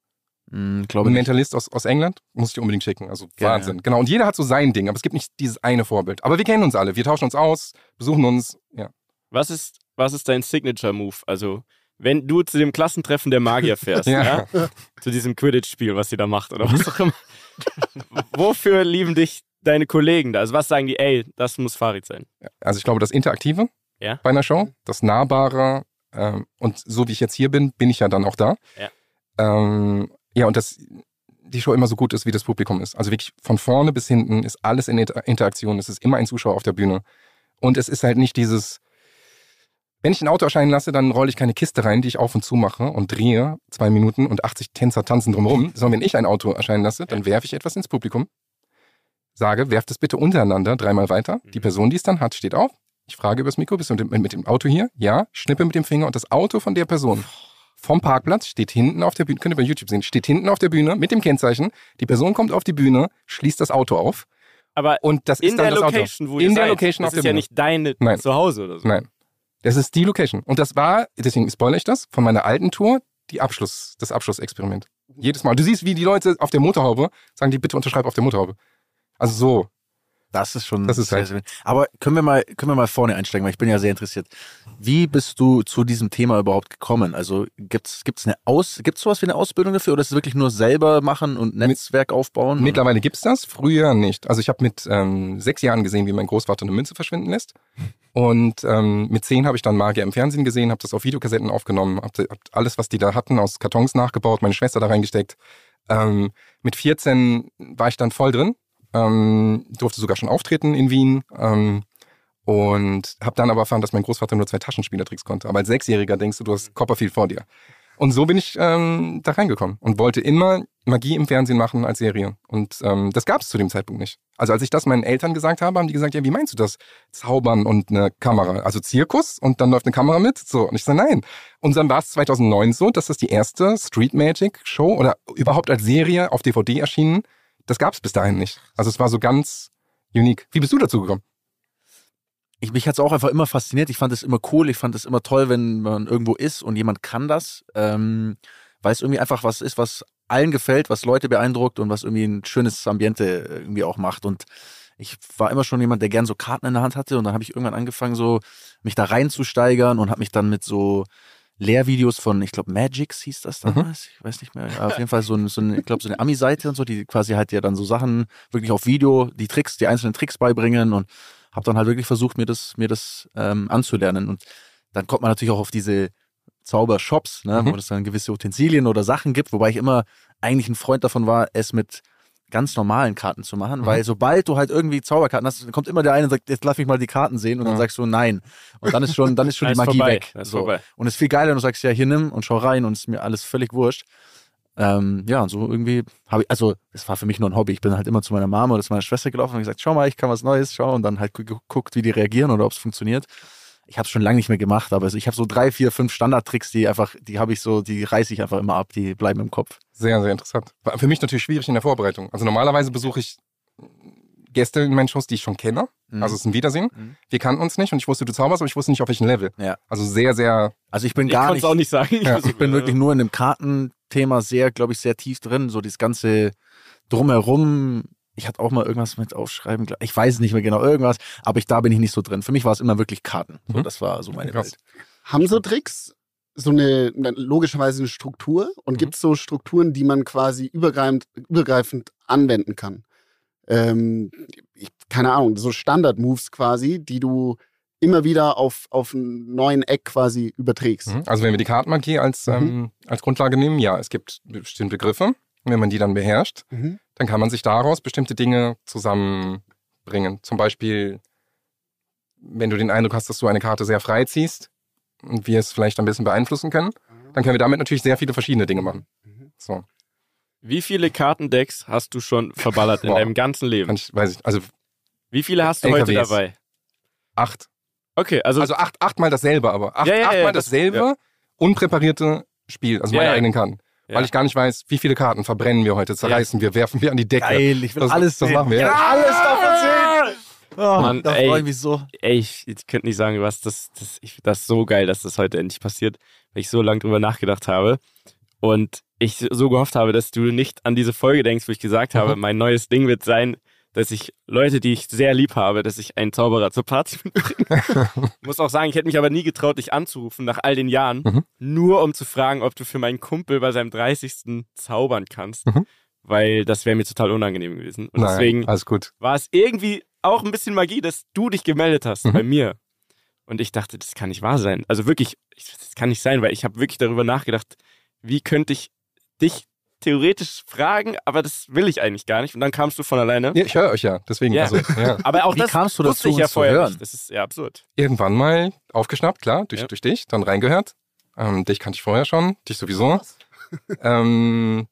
Hm, glaube Ein. Mentalist aus, aus England? Muss ich dir unbedingt schicken. Also Gerne, Wahnsinn. Genau. Und jeder hat so sein Ding, aber es gibt nicht dieses eine Vorbild. Aber wir kennen uns alle. Wir tauschen uns aus, besuchen uns. Ja. Was ist, was ist dein Signature-Move? Also, wenn du zu dem Klassentreffen der Magier [laughs] fährst, ja. Ja. zu diesem Quidditch-Spiel, was ihr da macht oder was auch immer. [laughs] Wofür lieben dich deine Kollegen da? Also, was sagen die, ey, das muss Farid sein? Also ich glaube, das Interaktive Ja. bei einer Show, das Nahbare ähm, und so wie ich jetzt hier bin, bin ich ja dann auch da. Ja. Ähm, ja, und dass die Show immer so gut ist, wie das Publikum ist. Also wirklich von vorne bis hinten ist alles in Inter Interaktion. Es ist immer ein Zuschauer auf der Bühne. Und es ist halt nicht dieses, wenn ich ein Auto erscheinen lasse, dann rolle ich keine Kiste rein, die ich auf und zu mache und drehe zwei Minuten und 80 Tänzer tanzen drumherum. Sondern wenn ich ein Auto erscheinen lasse, dann werfe ich etwas ins Publikum, sage, werft es bitte untereinander dreimal weiter. Die Person, die es dann hat, steht auf. Ich frage übers Mikro, bist du mit dem Auto hier? Ja, schnippe mit dem Finger und das Auto von der Person vom Parkplatz steht hinten auf der Bühne, könnt ihr bei YouTube sehen, steht hinten auf der Bühne mit dem Kennzeichen. Die Person kommt auf die Bühne, schließt das Auto auf Aber und das in ist dann der das Location, Auto. wo ihr in der seid. Location das auf der ist ja Bühne. nicht deine Nein. Zuhause oder so. Nein. Das ist die Location. Und das war, deswegen spoilere ich das, von meiner alten Tour, die Abschluss, das Abschlussexperiment. Jedes Mal. Du siehst, wie die Leute auf der Motorhaube sagen, die bitte unterschreib auf der Motorhaube. Also so. Das ist schon. Das ist sehr, halt- sehr- Aber können wir mal, können wir mal vorne einsteigen, weil ich bin ja sehr interessiert. Wie bist du zu diesem Thema überhaupt gekommen? Also gibt's gibt's eine Aus, gibt's sowas wie eine Ausbildung dafür oder ist es wirklich nur selber machen und Netzwerk aufbauen? Mittlerweile gibt's das, früher nicht. Also ich habe mit ähm, sechs Jahren gesehen, wie mein Großvater eine Münze verschwinden lässt. Und ähm, mit zehn habe ich dann Magier im Fernsehen gesehen, habe das auf Videokassetten aufgenommen, habe hab alles, was die da hatten, aus Kartons nachgebaut, meine Schwester da reingesteckt. Ähm, mit 14 war ich dann voll drin, ähm, durfte sogar schon auftreten in Wien ähm, und habe dann aber erfahren, dass mein Großvater nur zwei Taschenspielertricks konnte. Aber als Sechsjähriger denkst du, du hast Copperfield vor dir. Und so bin ich ähm, da reingekommen und wollte immer Magie im Fernsehen machen als Serie. Und ähm, das gab es zu dem Zeitpunkt nicht. Also als ich das meinen Eltern gesagt habe, haben die gesagt, ja, wie meinst du das? Zaubern und eine Kamera. Also Zirkus und dann läuft eine Kamera mit? So. Und ich sage, nein. Und dann war es 2009 so, dass das die erste Street Magic Show oder überhaupt als Serie auf DVD erschienen. Das gab es bis dahin nicht. Also es war so ganz unique. Wie bist du dazu gekommen? ich, mich hat es auch einfach immer fasziniert. Ich fand es immer cool. Ich fand es immer toll, wenn man irgendwo ist und jemand kann das, ähm, weil es irgendwie einfach was ist, was allen gefällt, was Leute beeindruckt und was irgendwie ein schönes Ambiente irgendwie auch macht. Und ich war immer schon jemand, der gern so Karten in der Hand hatte und dann habe ich irgendwann angefangen, so mich da reinzusteigern und habe mich dann mit so Lehrvideos von, ich glaube, Magix hieß das damals, mhm. ich weiß nicht mehr, auf jeden Fall so, ein, so eine, ich glaube, so eine Ami-Seite und so, die quasi halt ja dann so Sachen wirklich auf Video, die Tricks, die einzelnen Tricks beibringen und habe dann halt wirklich versucht, mir das, mir das ähm, anzulernen. Und dann kommt man natürlich auch auf diese Zaubershops, ne, mhm. wo es dann gewisse Utensilien oder Sachen gibt, wobei ich immer eigentlich ein Freund davon war, es mit ganz normalen Karten zu machen, mhm. weil sobald du halt irgendwie Zauberkarten hast, kommt immer der eine und sagt, jetzt lass mich mal die Karten sehen und ja. dann sagst du nein. Und dann ist schon, dann ist schon [laughs] die Magie vorbei. weg. So. Und es ist viel geiler, wenn du sagst, ja, hier nimm und schau rein und es ist mir alles völlig wurscht. Ähm, ja, und so irgendwie habe ich, also es war für mich nur ein Hobby. Ich bin halt immer zu meiner Mama oder zu meiner Schwester gelaufen und gesagt, schau mal, ich kann was Neues, schau und dann halt geguckt, wie die reagieren oder ob es funktioniert. Ich habe es schon lange nicht mehr gemacht, aber ich habe so drei, vier, fünf Standardtricks, die einfach, die habe ich so, die reiße ich einfach immer ab, die bleiben im Kopf. Sehr, sehr interessant. War für mich natürlich schwierig in der Vorbereitung. Also normalerweise besuche ich Gäste in meinen Shows, die ich schon kenne. Mhm. Also es ist ein Wiedersehen. Mhm. Wir kannten uns nicht und ich wusste, du zauberst, aber ich wusste nicht, auf welchem Level. Ja. Also sehr, sehr. Also ich bin gar ich nicht. auch nicht sagen. Ja. [laughs] Ich bin wirklich nur in dem Kartenthema sehr, glaube ich, sehr tief drin. So das ganze drumherum. Ich hatte auch mal irgendwas mit aufschreiben. Ich weiß nicht mehr genau irgendwas, aber ich, da bin ich nicht so drin. Für mich war es immer wirklich Karten. So, mhm. Das war so meine Welt. Haben so Tricks so eine, logischerweise eine Struktur und mhm. gibt es so Strukturen, die man quasi übergreifend, übergreifend anwenden kann? ähm, ich, keine Ahnung, so Standard-Moves quasi, die du immer wieder auf, auf einen neuen Eck quasi überträgst. Mhm. Also wenn wir die Kartenmagie als, mhm. ähm, als Grundlage nehmen, ja, es gibt bestimmte Begriffe. Wenn man die dann beherrscht, mhm. dann kann man sich daraus bestimmte Dinge zusammenbringen. Zum Beispiel, wenn du den Eindruck hast, dass du eine Karte sehr frei ziehst und wir es vielleicht ein bisschen beeinflussen können, dann können wir damit natürlich sehr viele verschiedene Dinge machen. Mhm. So. Wie viele Kartendecks hast du schon verballert in deinem ganzen Leben? Ich, weiß ich, also Wie viele hast du LKWs. heute dabei? Acht. Okay, also. Also acht, achtmal dasselbe, aber. Acht, ja, ja, achtmal ja, dasselbe, das, unpräparierte Spiel, also meine eigenen Karten. Weil ich gar nicht weiß, wie viele Karten verbrennen wir heute, zerreißen wir, werfen wir an die Decke. Geil, ich will das, alles Das machen wir. Ja, alles davon sehen. Oh, Mann, da freue ich mich so. Ey, ich, ich könnte nicht sagen, was das, das, ich, das ist so geil, dass das heute endlich passiert, weil ich so lange drüber nachgedacht habe. Und ich so gehofft habe, dass du nicht an diese Folge denkst, wo ich gesagt habe, mhm. mein neues Ding wird sein, dass ich Leute, die ich sehr lieb habe, dass ich einen Zauberer zur Party [laughs] mitbringe. muss auch sagen, ich hätte mich aber nie getraut, dich anzurufen nach all den Jahren, mhm. nur um zu fragen, ob du für meinen Kumpel bei seinem 30. zaubern kannst. Mhm. Weil das wäre mir total unangenehm gewesen. Und Nein, deswegen war es irgendwie auch ein bisschen Magie, dass du dich gemeldet hast mhm. bei mir. Und ich dachte, das kann nicht wahr sein. Also wirklich, das kann nicht sein, weil ich habe wirklich darüber nachgedacht, wie könnte ich dich theoretisch fragen, aber das will ich eigentlich gar nicht. Und dann kamst du von alleine. Ja, ich höre euch ja, deswegen. Ja. Also, ja. [laughs] aber auch Wie das kamst du dazu, ich ja vorher hören? nicht. Das ist ja absurd. Irgendwann mal aufgeschnappt, klar, durch, Ja. durch dich, dann reingehört. Ähm, dich kannte ich vorher schon, dich sowieso. [laughs] ähm,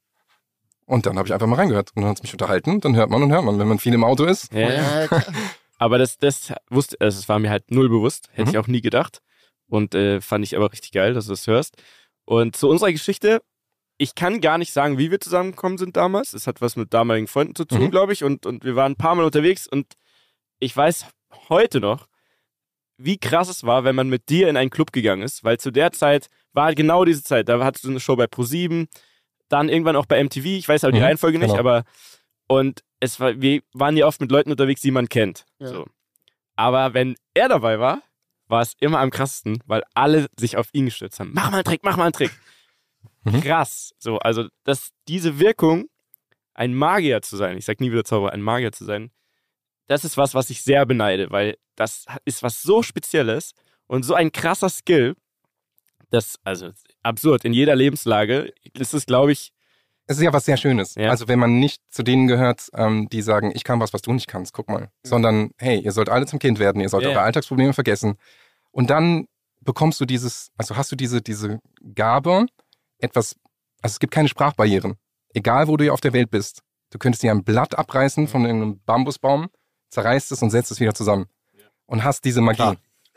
und dann habe ich einfach mal reingehört und dann hat es mich unterhalten. Dann hört man und hört man, wenn man viel im Auto ist. Ja. Aber das, das wusste, also es war mir halt null bewusst. Hätte Mhm. ich auch nie gedacht. Und äh, fand ich aber richtig geil, dass du das hörst. Und zu unserer Geschichte, ich kann gar nicht sagen, wie wir zusammengekommen sind damals. Es hat was mit damaligen Freunden zu tun, Mhm. glaube ich. Und, und wir waren ein paar Mal unterwegs und ich weiß heute noch, wie krass es war, wenn man mit dir in einen Club gegangen ist, weil zu der Zeit war halt genau diese Zeit. Da hattest du eine Show bei Pro7, dann irgendwann auch bei MTV. Ich weiß aber die Mhm, Reihenfolge nicht, genau. aber und es war, wir waren ja oft mit Leuten unterwegs, die man kennt. Ja. So. Aber wenn er dabei war, war es immer am krassesten, weil alle sich auf ihn gestürzt haben. Mach mal einen Trick, mach mal einen Trick. Mhm. Krass. So, also, dass diese Wirkung, ein Magier zu sein, ich sag nie wieder Zauberer, ein Magier zu sein, das ist was, was ich sehr beneide, weil das ist was so Spezielles und so ein krasser Skill, das, also absurd, in jeder Lebenslage ist es, glaube ich, es ist ja was sehr Schönes. Ja. Also wenn man nicht zu denen gehört, ähm, die sagen, ich kann was, was du nicht kannst, guck mal. Sondern, hey, ihr sollt alle zum Kind werden, ihr sollt Ja, eure. Alltagsprobleme vergessen. Und dann bekommst du dieses, also hast du diese, diese Gabe, etwas, also es gibt keine Sprachbarrieren. Egal, wo du hier auf der Welt bist. Du könntest dir ein Blatt abreißen von einem Bambusbaum, zerreißt es und setzt es wieder zusammen. Und hast diese Magie. Klar.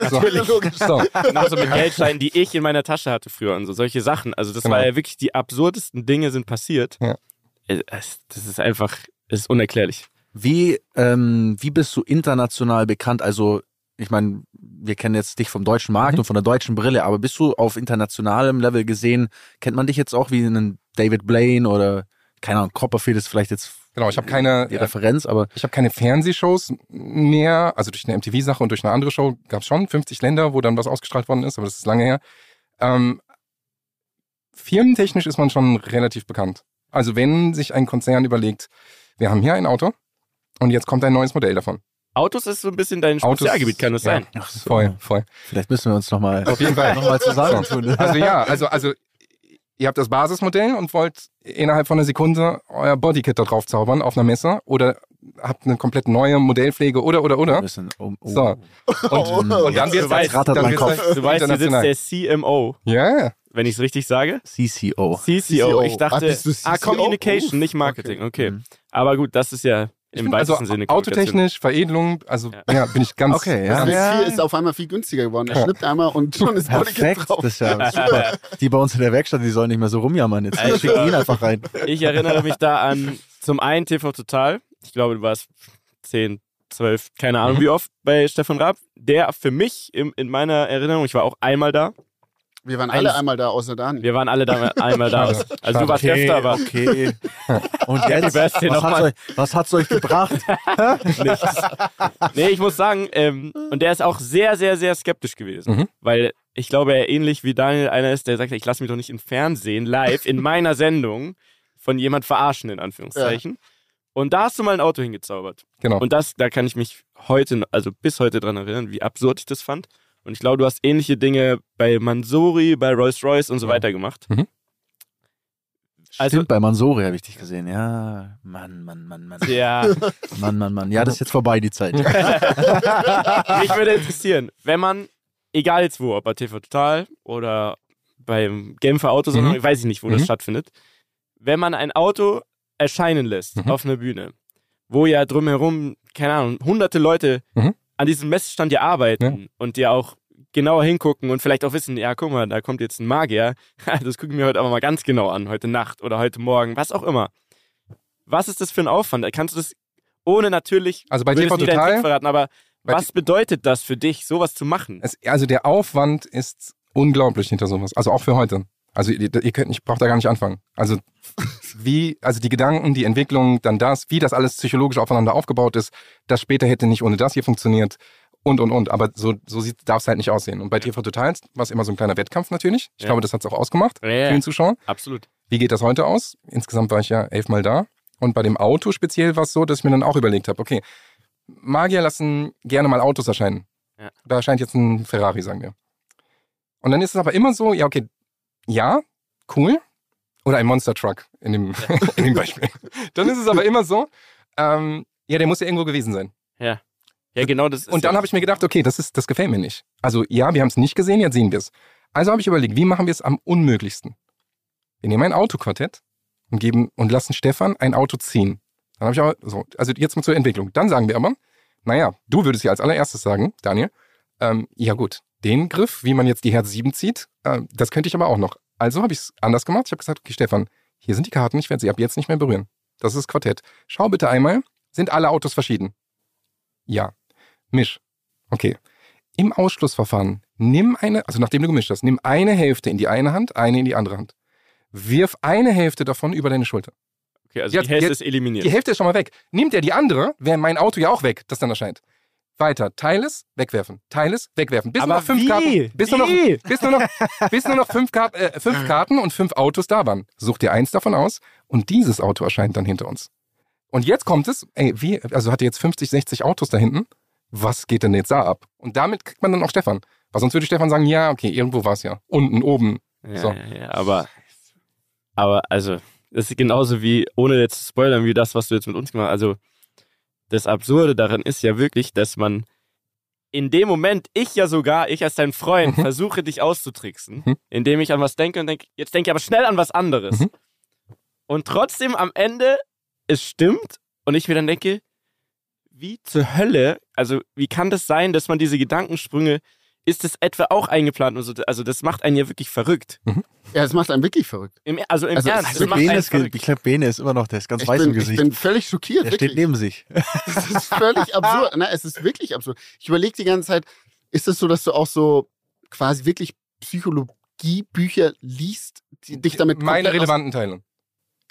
So. Natürlich. So. Genauso mit Geldscheinen, die ich in meiner Tasche hatte früher und so solche Sachen. Also das Genau. war ja wirklich die absurdesten Dinge sind passiert. Ja. Es- Das ist einfach, es ist unerklärlich. Wie, ähm, wie bist du international bekannt? Also, ich meine, wir kennen jetzt dich vom deutschen Markt Mhm. und von der deutschen Brille, aber bist du auf internationalem Level gesehen? Kennt man dich jetzt auch wie einen David Blaine oder, keine Ahnung, Copperfield ist vielleicht jetzt Genau, ich habe keine, die Referenz, aber Ich habe keine Fernsehshows mehr, also durch eine MTV-Sache und durch eine andere Show gab es schon 50 Länder, wo dann was ausgestrahlt worden ist, aber das ist lange her. Ähm, firmentechnisch ist man schon relativ bekannt. Also wenn sich ein Konzern überlegt, wir haben hier ein Auto und jetzt kommt ein neues Modell davon. Autos ist so ein bisschen dein Autos- Spezialgebiet, kann das ja. sein? Ach so. Voll, voll. vielleicht müssen wir uns nochmal Auf jeden Fall. [laughs] noch mal zusammentun. Also ja, also, also ihr habt das Basismodell und wollt innerhalb von einer Sekunde euer Bodykit da drauf zaubern auf einer Messe oder habt eine komplett neue Modellpflege oder oder oder. müssen, oh, oh. So. Und, und dann Du wird's weißt, rattert dann mein wird's Kopf. Du weißt, hier sitzt der CMO, Ja, ja. wenn ich es richtig sage. CCO. CCO. Ich Ah, dachte, bist du ah, CCO? Communication, Uff, nicht Marketing. Okay. Mhm. Aber gut, das ist ja im also weitesten Sinne Kommunikation. autotechnisch, Veredelung, also ja. bin ich ganz. Okay, ja. ganz Das ist, auf einmal viel günstiger geworden. Er schnippt einmal und schon ist Perfekt, drauf. das ist ja [laughs] super. Die bei uns in der Werkstatt, die sollen nicht mehr so rumjammern. Jetzt Also- schicken ihn einfach rein. Ich erinnere mich da an zum einen TV Total. Ich glaube, du warst 10, 12, keine Ahnung Mhm. wie oft bei Stefan Raab. Der für mich im, in meiner Erinnerung, ich war auch einmal da. Wir waren alle einmal da, außer Dani. Wir waren alle da, einmal da. Schade. Also du warst Okay, öfter, aber okay. Und jetzt, was hat's, euch, was hat's euch gebracht? [laughs] nichts. Nee, ich muss sagen, ähm, und der ist auch sehr, sehr, sehr skeptisch gewesen. Mhm. Weil ich glaube, er ähnlich wie Daniel einer ist, der sagt, ich lasse mich doch nicht im Fernsehen live in meiner Sendung von jemand verarschen, in Anführungszeichen. Und da hast du mal ein Auto hingezaubert. Genau. Und das, da kann ich mich heute, also bis heute dran erinnern, wie absurd ich das fand. Und ich glaube, du hast ähnliche Dinge bei Mansori, bei Rolls-Royce und so weiter gemacht. Mhm. Also- Stimmt, bei Mansori habe ich dich gesehen. Ja, Mann, Mann, Mann, Mann. Ja, [laughs] Mann, Mann, Mann. Ja, das ist jetzt vorbei, die Zeit. [laughs] mich würde interessieren, wenn man, egal jetzt wo, ob bei TV Total oder beim Genfer Autosalon, Mhm. ich weiß nicht, wo das Mhm. stattfindet, wenn man ein Auto erscheinen lässt Mhm. auf einer Bühne, wo ja drumherum, keine Ahnung, hunderte Leute Mhm. An diesem Messestand ja arbeiten und ja auch genauer hingucken und vielleicht auch wissen, ja, guck mal, da kommt jetzt ein Magier, [laughs] das gucken wir heute aber mal ganz genau an, heute Nacht oder heute Morgen, was auch immer. Was ist das für ein Aufwand? Kannst du das ohne natürlich, Also bei TV Total- verraten, aber was bedeutet das für dich, sowas zu machen? Es, also der Aufwand ist unglaublich hinter sowas. Also auch für heute. Also ihr, ihr könnt, ich brauche da gar nicht anfangen. Also wie, also die Gedanken, die Entwicklung, dann das, wie das alles psychologisch aufeinander aufgebaut ist, das später hätte nicht ohne das hier funktioniert und und und. Aber so, so darf es halt nicht aussehen. Und bei TV Total war es immer so ein kleiner Wettkampf natürlich. Ich Ja. glaube, das hat es auch ausgemacht, Ja, vielen Zuschauern. Absolut. Wie geht das heute aus? Insgesamt war ich ja elfmal da. Und bei dem Auto speziell war es so, dass ich mir dann auch überlegt habe, okay, Magier lassen gerne mal Autos erscheinen. Ja. Da erscheint jetzt ein Ferrari, sagen wir. Und dann ist es aber immer so, ja, okay, ja, cool. Oder ein Monster Truck in dem, [laughs] in dem Beispiel. Dann ist es aber immer so, ähm, ja, der muss ja irgendwo gewesen sein. Ja. Ja, genau das ist Und dann ja- habe ich mir gedacht, okay, das, ist, das gefällt mir nicht. Also ja, wir haben es nicht gesehen, jetzt sehen wir es. Also habe ich überlegt, wie machen wir es am unmöglichsten? Wir nehmen ein Autoquartett und geben und lassen Stefan ein Auto ziehen. Dann habe ich aber so, also jetzt mal zur Entwicklung. Dann sagen wir aber, naja, du würdest ja als allererstes sagen, Daniel, ähm, ja gut, den Griff, wie man jetzt die Herz 7 zieht, äh, das könnte ich aber auch noch. Also habe ich es anders gemacht. Ich habe gesagt, okay, Stefan, hier sind die Karten, ich werde sie ab jetzt nicht mehr berühren. Das ist das Quartett. Schau bitte einmal, sind alle Autos verschieden? Ja. Misch. Okay. Im Ausschlussverfahren nimm eine, also nachdem du gemischt hast, nimm eine Hälfte in die eine Hand, eine in die andere Hand. Wirf eine Hälfte davon über deine Schulter. Okay, also Jetzt- die Hälfte jetzt- ist eliminiert. Die Hälfte ist schon mal weg. Nimmt er die andere, wäre mein Auto ja auch weg, das dann erscheint. Weiter. Teil es, wegwerfen. Teil es, wegwerfen. Bis Aber nur noch fünf wie? Karten. Bis nur noch, [laughs] bis nur noch, bis nur noch fünf, Kart, äh, fünf Karten und fünf Autos da waren. Such dir eins davon aus und dieses Auto erscheint dann hinter uns. Und jetzt kommt es, ey, wie, also hat er jetzt 50, 60 Autos da hinten. Was geht denn jetzt da ab? Und damit kriegt man dann auch Stefan. Weil sonst würde Stefan sagen, ja, okay, irgendwo war es ja. Unten, oben. Ja, So. ja, ja, aber, aber also, das ist genauso wie, ohne jetzt zu spoilern, wie das, was du jetzt mit uns gemacht hast. Also, das Absurde daran ist ja wirklich, dass man in dem Moment, ich ja sogar, ich als dein Freund, Mhm. versuche dich auszutricksen, Mhm. indem ich an was denke und denke, jetzt denke ich aber schnell an was anderes. Mhm. Und trotzdem am Ende, es stimmt und ich mir dann denke, wie zur Hölle, also wie kann das sein, dass man diese Gedankensprünge, ist das etwa auch eingeplant? und so? Also das macht einen ja wirklich verrückt. Ja, das macht einen wirklich verrückt. Im, also im Also, Ernst, also das macht einen Bene ist, ich glaube, Bene ist immer noch, der ist ganz Ich weiß im bin, ich Gesicht. bin völlig schockiert. der wirklich. steht neben sich. [laughs] [laughs] Das ist völlig absurd. Na, es ist wirklich absurd. Ich überlege die ganze Zeit, ist es so, dass du auch so quasi wirklich Psychologiebücher liest, die dich damit Meine relevanten Teile.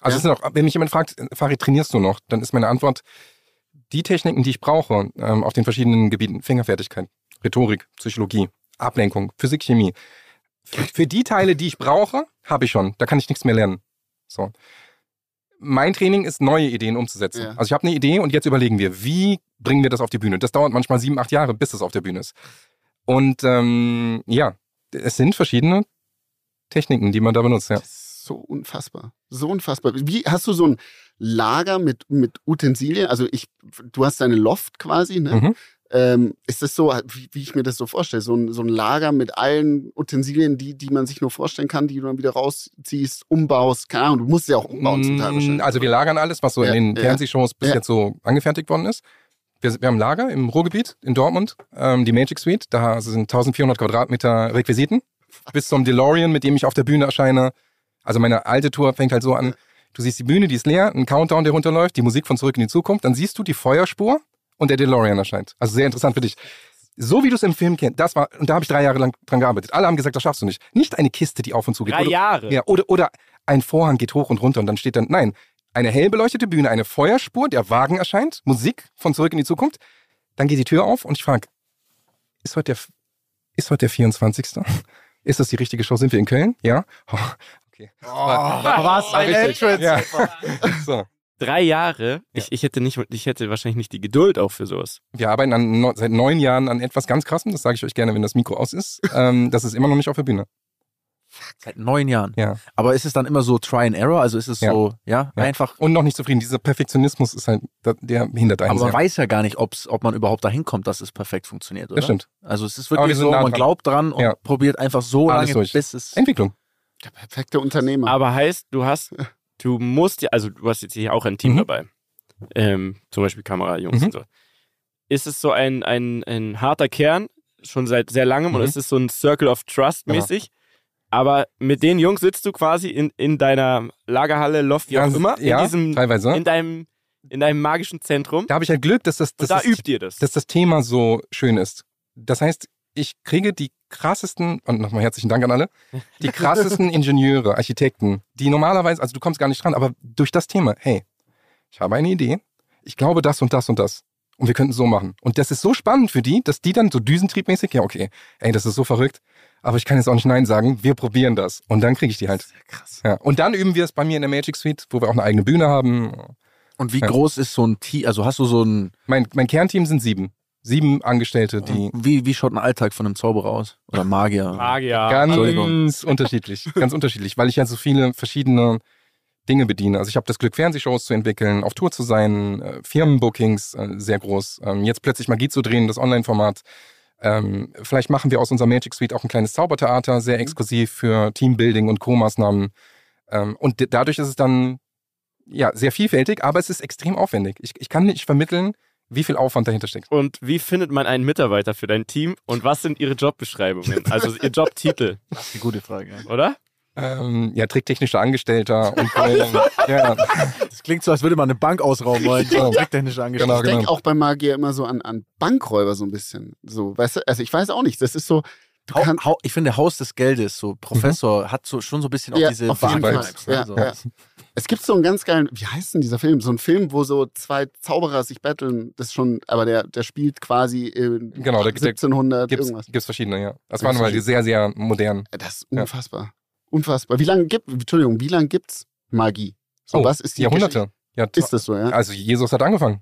Also Ja. auch, wenn mich jemand fragt, Farid, trainierst du noch? Dann ist meine Antwort, die Techniken, die ich brauche ähm, auf den verschiedenen Gebieten, Fingerfertigkeit, Rhetorik, Psychologie, Ablenkung, Physik, Chemie, für, für die Teile, die ich brauche, habe ich schon. Da kann ich nichts mehr lernen. So. Mein Training ist, neue Ideen umzusetzen. Ja. Also ich habe eine Idee und jetzt überlegen wir, wie bringen wir das auf die Bühne? Das dauert manchmal sieben, acht Jahre, bis das auf der Bühne ist. Und ähm, ja, es sind verschiedene Techniken, die man da benutzt, ja. So unfassbar. So unfassbar. Wie hast du so ein Lager mit, mit Utensilien? Also ich, du hast deine Loft quasi, ne? Mhm. Ähm, ist das so, wie, wie ich mir das so vorstelle? So ein, so ein Lager mit allen Utensilien, die, die man sich nur vorstellen kann, die du dann wieder rausziehst, umbaust. Keine Ahnung, du musst ja auch umbauen zum Teil Mm. Also wir lagern alles, was so Ja, in den ja. Fernsehshows bis Ja. jetzt so angefertigt worden ist. Wir, wir haben ein Lager im Ruhrgebiet in Dortmund, ähm, die Magic Suite. Da sind 1400 Quadratmeter Requisiten. Bis zum DeLorean, mit dem ich auf der Bühne erscheine. Also meine alte Tour fängt halt so an. Du siehst die Bühne, die ist leer, ein Countdown, der runterläuft, die Musik von Zurück in die Zukunft. Dann siehst du die Feuerspur und der DeLorean erscheint. Also sehr interessant für dich. So wie du es im Film kennst, das war, und da habe ich drei Jahre lang dran gearbeitet. Alle haben gesagt, das schaffst du nicht. Nicht eine Kiste, die auf und zu geht. Drei Oder- Jahre. ja, oder, oder ein Vorhang geht hoch und runter und dann steht dann, nein, eine hell beleuchtete Bühne, eine Feuerspur, der Wagen erscheint, Musik von Zurück in die Zukunft. Dann geht die Tür auf und ich frage, ist heute der, ist heute der 24.? [laughs] Ist das die richtige Show? Sind wir in Köln? Ja? [laughs] Oh, okay. was ein Entrance. Ja. [laughs] So. Drei Jahre, ich, ich hätte nicht, ich hätte wahrscheinlich nicht die Geduld auch für sowas. Wir arbeiten an, seit neun Jahren an etwas ganz Krassem, das sage ich euch gerne, wenn das Mikro aus ist. Ähm, das ist immer noch nicht auf der Bühne. Seit neun Jahren. Ja. Aber ist es dann immer so Try and Error? Also ist es Ja. so, ja, Ja. einfach. Und noch nicht zufrieden. Dieser Perfektionismus ist halt, der- der hindert einen Aber man sehr. weiß ja gar nicht, ob's, ob man überhaupt dahin kommt, dass es perfekt funktioniert, oder? Das stimmt. Also es ist wirklich so, nah man dran. glaubt dran und Ja. probiert einfach so Alles lange, durch. bis es. Entwicklung. Der perfekte Unternehmer. Aber heißt, du hast, [laughs] du musst ja, also du hast jetzt hier auch ein Team Mhm. dabei. Ähm, zum Beispiel Kamerajungs Mhm. und so. Ist es so ein, ein, ein harter Kern, schon seit sehr langem, Mhm. und ist es so ein Circle of Trust mäßig? Aber mit den Jungs sitzt du quasi in, in deiner Lagerhalle, Loft, wie auch Ganz- immer, ja, in diesem, teilweise. in deinem, in deinem magischen Zentrum. Da habe ich halt Glück, dass das, und das, da ihr das. dass das Thema so schön ist. Das heißt, ich kriege die krassesten, und nochmal herzlichen Dank an alle, die krassesten [laughs] Ingenieure, Architekten, die normalerweise, also du kommst gar nicht dran, aber durch das Thema, hey, ich habe eine Idee, ich glaube das und das und das. Und wir könnten es so machen. Und das ist so spannend für die, dass die dann so düsentriebmäßig, ja, okay, ey, das ist so verrückt, aber ich kann jetzt auch nicht Nein sagen, wir probieren das. Und dann kriege ich die halt. Krass. Ja. Und dann üben wir es bei mir in der Magic Suite, wo wir auch eine eigene Bühne haben. Und wie Ja. groß ist so ein Team? Also hast du so ein. Mein, mein Kernteam sind sieben. Sieben Angestellte, die Wie, wie schaut ein Alltag von einem Zauberer aus? Oder Magier? Magier. Ganz unterschiedlich, ganz unterschiedlich, weil ich ja so viele verschiedene Dinge bediene. Also ich habe das Glück, Fernsehshows zu entwickeln, auf Tour zu sein, äh, Firmenbookings, äh, sehr groß. Ähm, jetzt plötzlich Magie zu drehen, das Online-Format. Ähm, vielleicht machen wir aus unserer Magic Suite auch ein kleines Zaubertheater, sehr exklusiv für Teambuilding und Co-Maßnahmen. Ähm, und dadurch ist es dann ja sehr vielfältig, aber es ist extrem aufwendig. Ich, ich kann nicht vermitteln, wie viel Aufwand dahinter steckt. Und wie findet man einen Mitarbeiter für dein Team und was sind ihre Jobbeschreibungen? Also ihr Jobtitel, Das ist eine gute Frage. oder? Ähm, ja, tricktechnischer Angestellter und ähm, [laughs] ja, Das klingt so, als würde man eine Bank ausrauben wollen. Genau. Tricktechnische Genau, Angestellte. ich denke auch bei Magier immer so an, an Bankräuber so ein bisschen. So, weißt du, also ich weiß auch nicht. Das ist so, kannst. hau, ich finde, Haus des Geldes, so Professor, hat so, schon so ein bisschen Ja, auch diese. Bank-Vibes, ne? Ja, so. ja. Es gibt so einen ganz geilen, wie heißt denn dieser Film? So ein Film, wo so zwei Zauberer sich battlen. Das ist schon, aber der, der spielt quasi in Genau, da- der 1700 gibt's, irgendwas. gibt's verschiedene, ja. Das waren mal die sehr, sehr modernen. Das ist Ja. unfassbar. Unfassbar. Wie lange gibt, Entschuldigung, wie lange gibt's Magie? So, Oh, was ist die Jahrhunderte. Ja, Geschichte? Ist das so, ja? Also Jesus hat angefangen.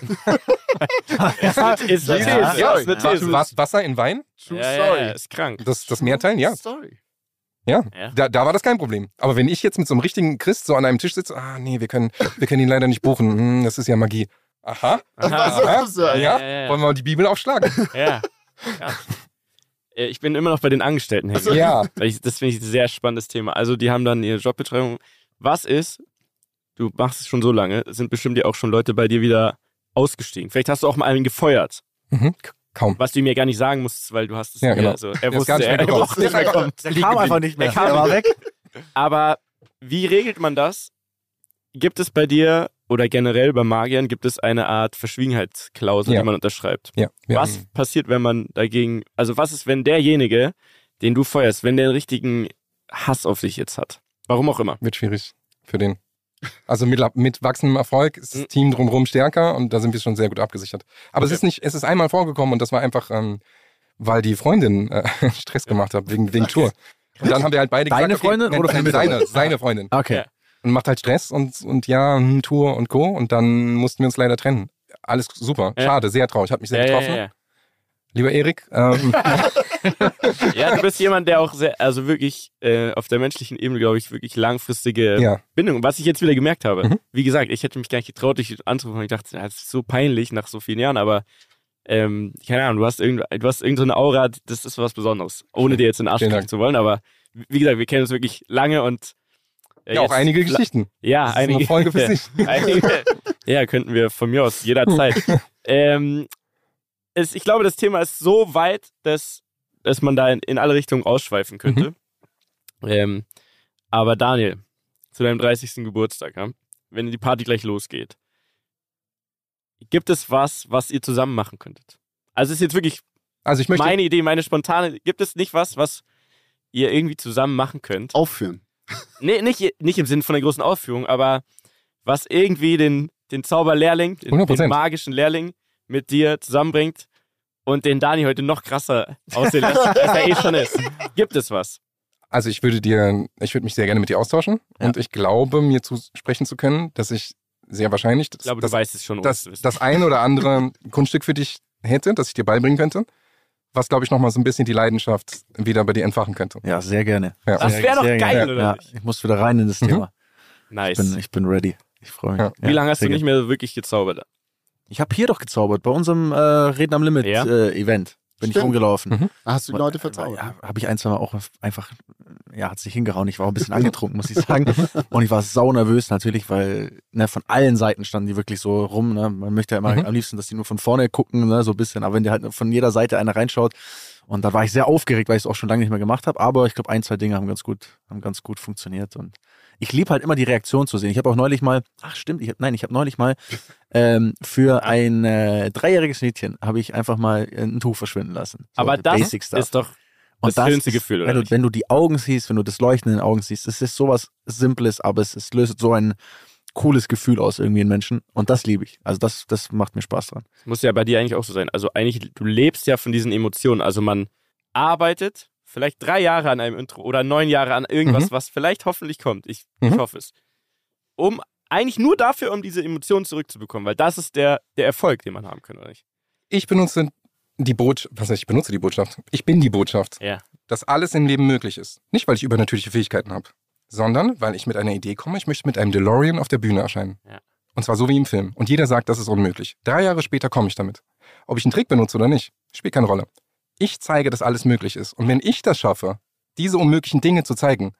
[laughs] ist Ja, ja, ja, ist eine These. was, Wasser in Wein? True Ja, ja, ja, ist krank. Das, das Mehrteilen, ja. Story. Ja, Ja. Da, da war das kein Problem. Aber wenn ich jetzt mit so einem richtigen Christ so an einem Tisch sitze, ah nee, wir können, wir können ihn leider nicht buchen. Hm, das ist ja Magie. Aha. Aha. Aha. Ja, ja, ja, ja. Wollen wir mal die Bibel aufschlagen? Ja. Äh, Ich bin immer noch bei den Angestellten hängen. ja. Ich, das finde ich ein sehr spannendes Thema. Also, die haben dann ihre Jobbeschreibung. Was ist, du machst es schon so lange, es sind bestimmt ja auch schon Leute bei dir wieder ausgestiegen. Vielleicht hast du auch mal einen gefeuert, Mhm. Kaum. was du mir gar nicht sagen musstest, weil du hast es Ja, mir genau. also, er wusste, nicht er, mehr er wusste nicht mehr kommen. [laughs] Der kam einfach nicht mehr. Der kam war weg. Aber wie regelt man das? Gibt es bei dir oder generell bei Magiern gibt es eine Art Verschwiegenheitsklausel, Ja. die man unterschreibt? Ja. wir Was passiert, wenn man dagegen, also was ist, wenn derjenige, den du feuerst, wenn der einen richtigen Hass auf dich jetzt hat? Warum auch immer. Wird schwierig für den. Also mit, mit wachsendem Erfolg ist das Mhm. Team drumherum stärker und da sind wir schon sehr gut abgesichert. Aber es Okay. ist nicht, es ist einmal vorgekommen und das war einfach, ähm, weil die Freundin äh, [laughs] Stress gemacht hat wegen, wegen Tour. Und dann haben wir halt beide Deine gesagt, okay, Freundin nein, oder nein, seine, seine Freundin. Okay. Ja. Und macht halt Stress und, und ja, hm, Tour und Co. Und dann mussten wir uns leider trennen. Alles super. Ja. Schade, sehr traurig. Hat mich sehr Ja, ja, getroffen. Lieber Erik, ähm, [laughs] ja, du bist jemand, der auch sehr, also wirklich äh, auf der menschlichen Ebene, glaube ich, wirklich langfristige ja. Bindung. Was ich jetzt wieder gemerkt habe. Mhm. Wie gesagt, ich hätte mich gar nicht getraut, dich anzurufen. Ich dachte, das ist so peinlich nach so vielen Jahren, aber ähm, keine Ahnung, du hast irgend, du hast irgend so eine Aura, das ist was Besonderes. Ohne dir jetzt in den Arsch kriegen zu wollen, aber wie gesagt, wir kennen uns wirklich lange und äh, ja, auch einige Geschichten. Ja, Das ist einige. eine Folge für [laughs] sich. einige. Ja, könnten wir von mir aus jederzeit. [laughs] ähm, es, ich glaube, das Thema ist so weit, dass, dass man da in, in alle Richtungen ausschweifen könnte. Ähm, aber Daniel, zu deinem 30. Geburtstag, ja, wenn die Party gleich losgeht, gibt es was, was ihr zusammen machen könntet? Also es ist jetzt wirklich Also ich möchte, meine Idee, meine spontane. Gibt es nicht was, was ihr irgendwie zusammen machen könnt? Aufführen. [laughs] Nee, nicht, nicht im Sinne von der großen Aufführung, aber was irgendwie den, den Zauberlehrling, den, 100%. den magischen Lehrling mit dir zusammenbringt und den Dani heute noch krasser aussehen lässt, [laughs] als er eh schon ist. Gibt es was? Also ich würde dir, ich würde mich sehr gerne mit dir austauschen Ja. und ich glaube, mir zu sprechen zu können, dass ich sehr wahrscheinlich Ich glaube, das, du weißt es schon. ohne das, ein oder andere [laughs] Kunststück für dich hätte, das ich dir beibringen könnte, was glaube ich nochmal so ein bisschen die Leidenschaft wieder bei dir entfachen könnte. Ja, sehr gerne. Ja. Das wäre doch geil, gerne. oder Ja, ich muss wieder rein in das Mhm. Thema. nice. Ich bin, ich bin ready. Ich freue mich. Ja. Wie lange hast du nicht mehr wirklich gezaubert? Ich habe hier doch gezaubert, bei unserem äh, Reden am Limit Ja? äh, Event. Bin ich Stimmt. rumgelaufen. Mhm. Da hast du die Leute verzaubert. Ja, habe ich ein, zwei Mal auch einfach, ja, hat sich hingehauen. Ich war auch ein bisschen [laughs] angetrunken, muss ich sagen. Und ich war sau nervös natürlich, weil ne, von allen Seiten standen die wirklich so rum. Ne? Man möchte ja immer Mhm. am liebsten, dass die nur von vorne gucken, ne? so ein bisschen. Aber wenn dir halt von jeder Seite einer reinschaut, und da war ich sehr aufgeregt, weil ich es auch schon lange nicht mehr gemacht habe. Aber ich glaube, ein, zwei Dinge haben ganz gut, haben ganz gut funktioniert. Und ich liebe halt immer die Reaktion zu sehen. Ich habe auch neulich mal, ach stimmt, ich hab, nein, ich habe neulich mal ähm, für ein äh, dreijähriges Mädchen habe ich einfach mal ein Tuch verschwinden lassen. So, Aber das ist doch Und das schönste ist, Gefühl, oder wenn du, wenn du die Augen siehst, wenn du das Leuchten in den Augen siehst, es ist sowas Simples, aber es, es löst so ein cooles Gefühl aus irgendwie in Menschen. Und das liebe ich. Also das, das macht mir Spaß dran. Muss ja bei dir eigentlich auch so sein. Also eigentlich, du lebst ja von diesen Emotionen. Also man arbeitet vielleicht drei Jahre an einem Intro oder neun Jahre an irgendwas, Mhm. was vielleicht hoffentlich kommt. Ich, ich Mhm. hoffe es. Um eigentlich nur dafür, um diese Emotionen zurückzubekommen, weil das ist der, der Erfolg, den man haben kann, oder nicht? Ich benutze die Botschaft, was heißt, ich benutze die Botschaft? Ich bin die Botschaft, Ja. dass alles im Leben möglich ist. Nicht, weil ich übernatürliche Fähigkeiten habe, sondern weil ich mit einer Idee komme, ich möchte mit einem DeLorean auf der Bühne erscheinen. Ja. Und zwar so wie im Film. Und jeder sagt, das ist unmöglich. Drei Jahre später komme ich damit. Ob ich einen Trick benutze oder nicht, spielt keine Rolle. Ich zeige, dass alles möglich ist. Und wenn ich das schaffe, diese unmöglichen Dinge zu zeigen,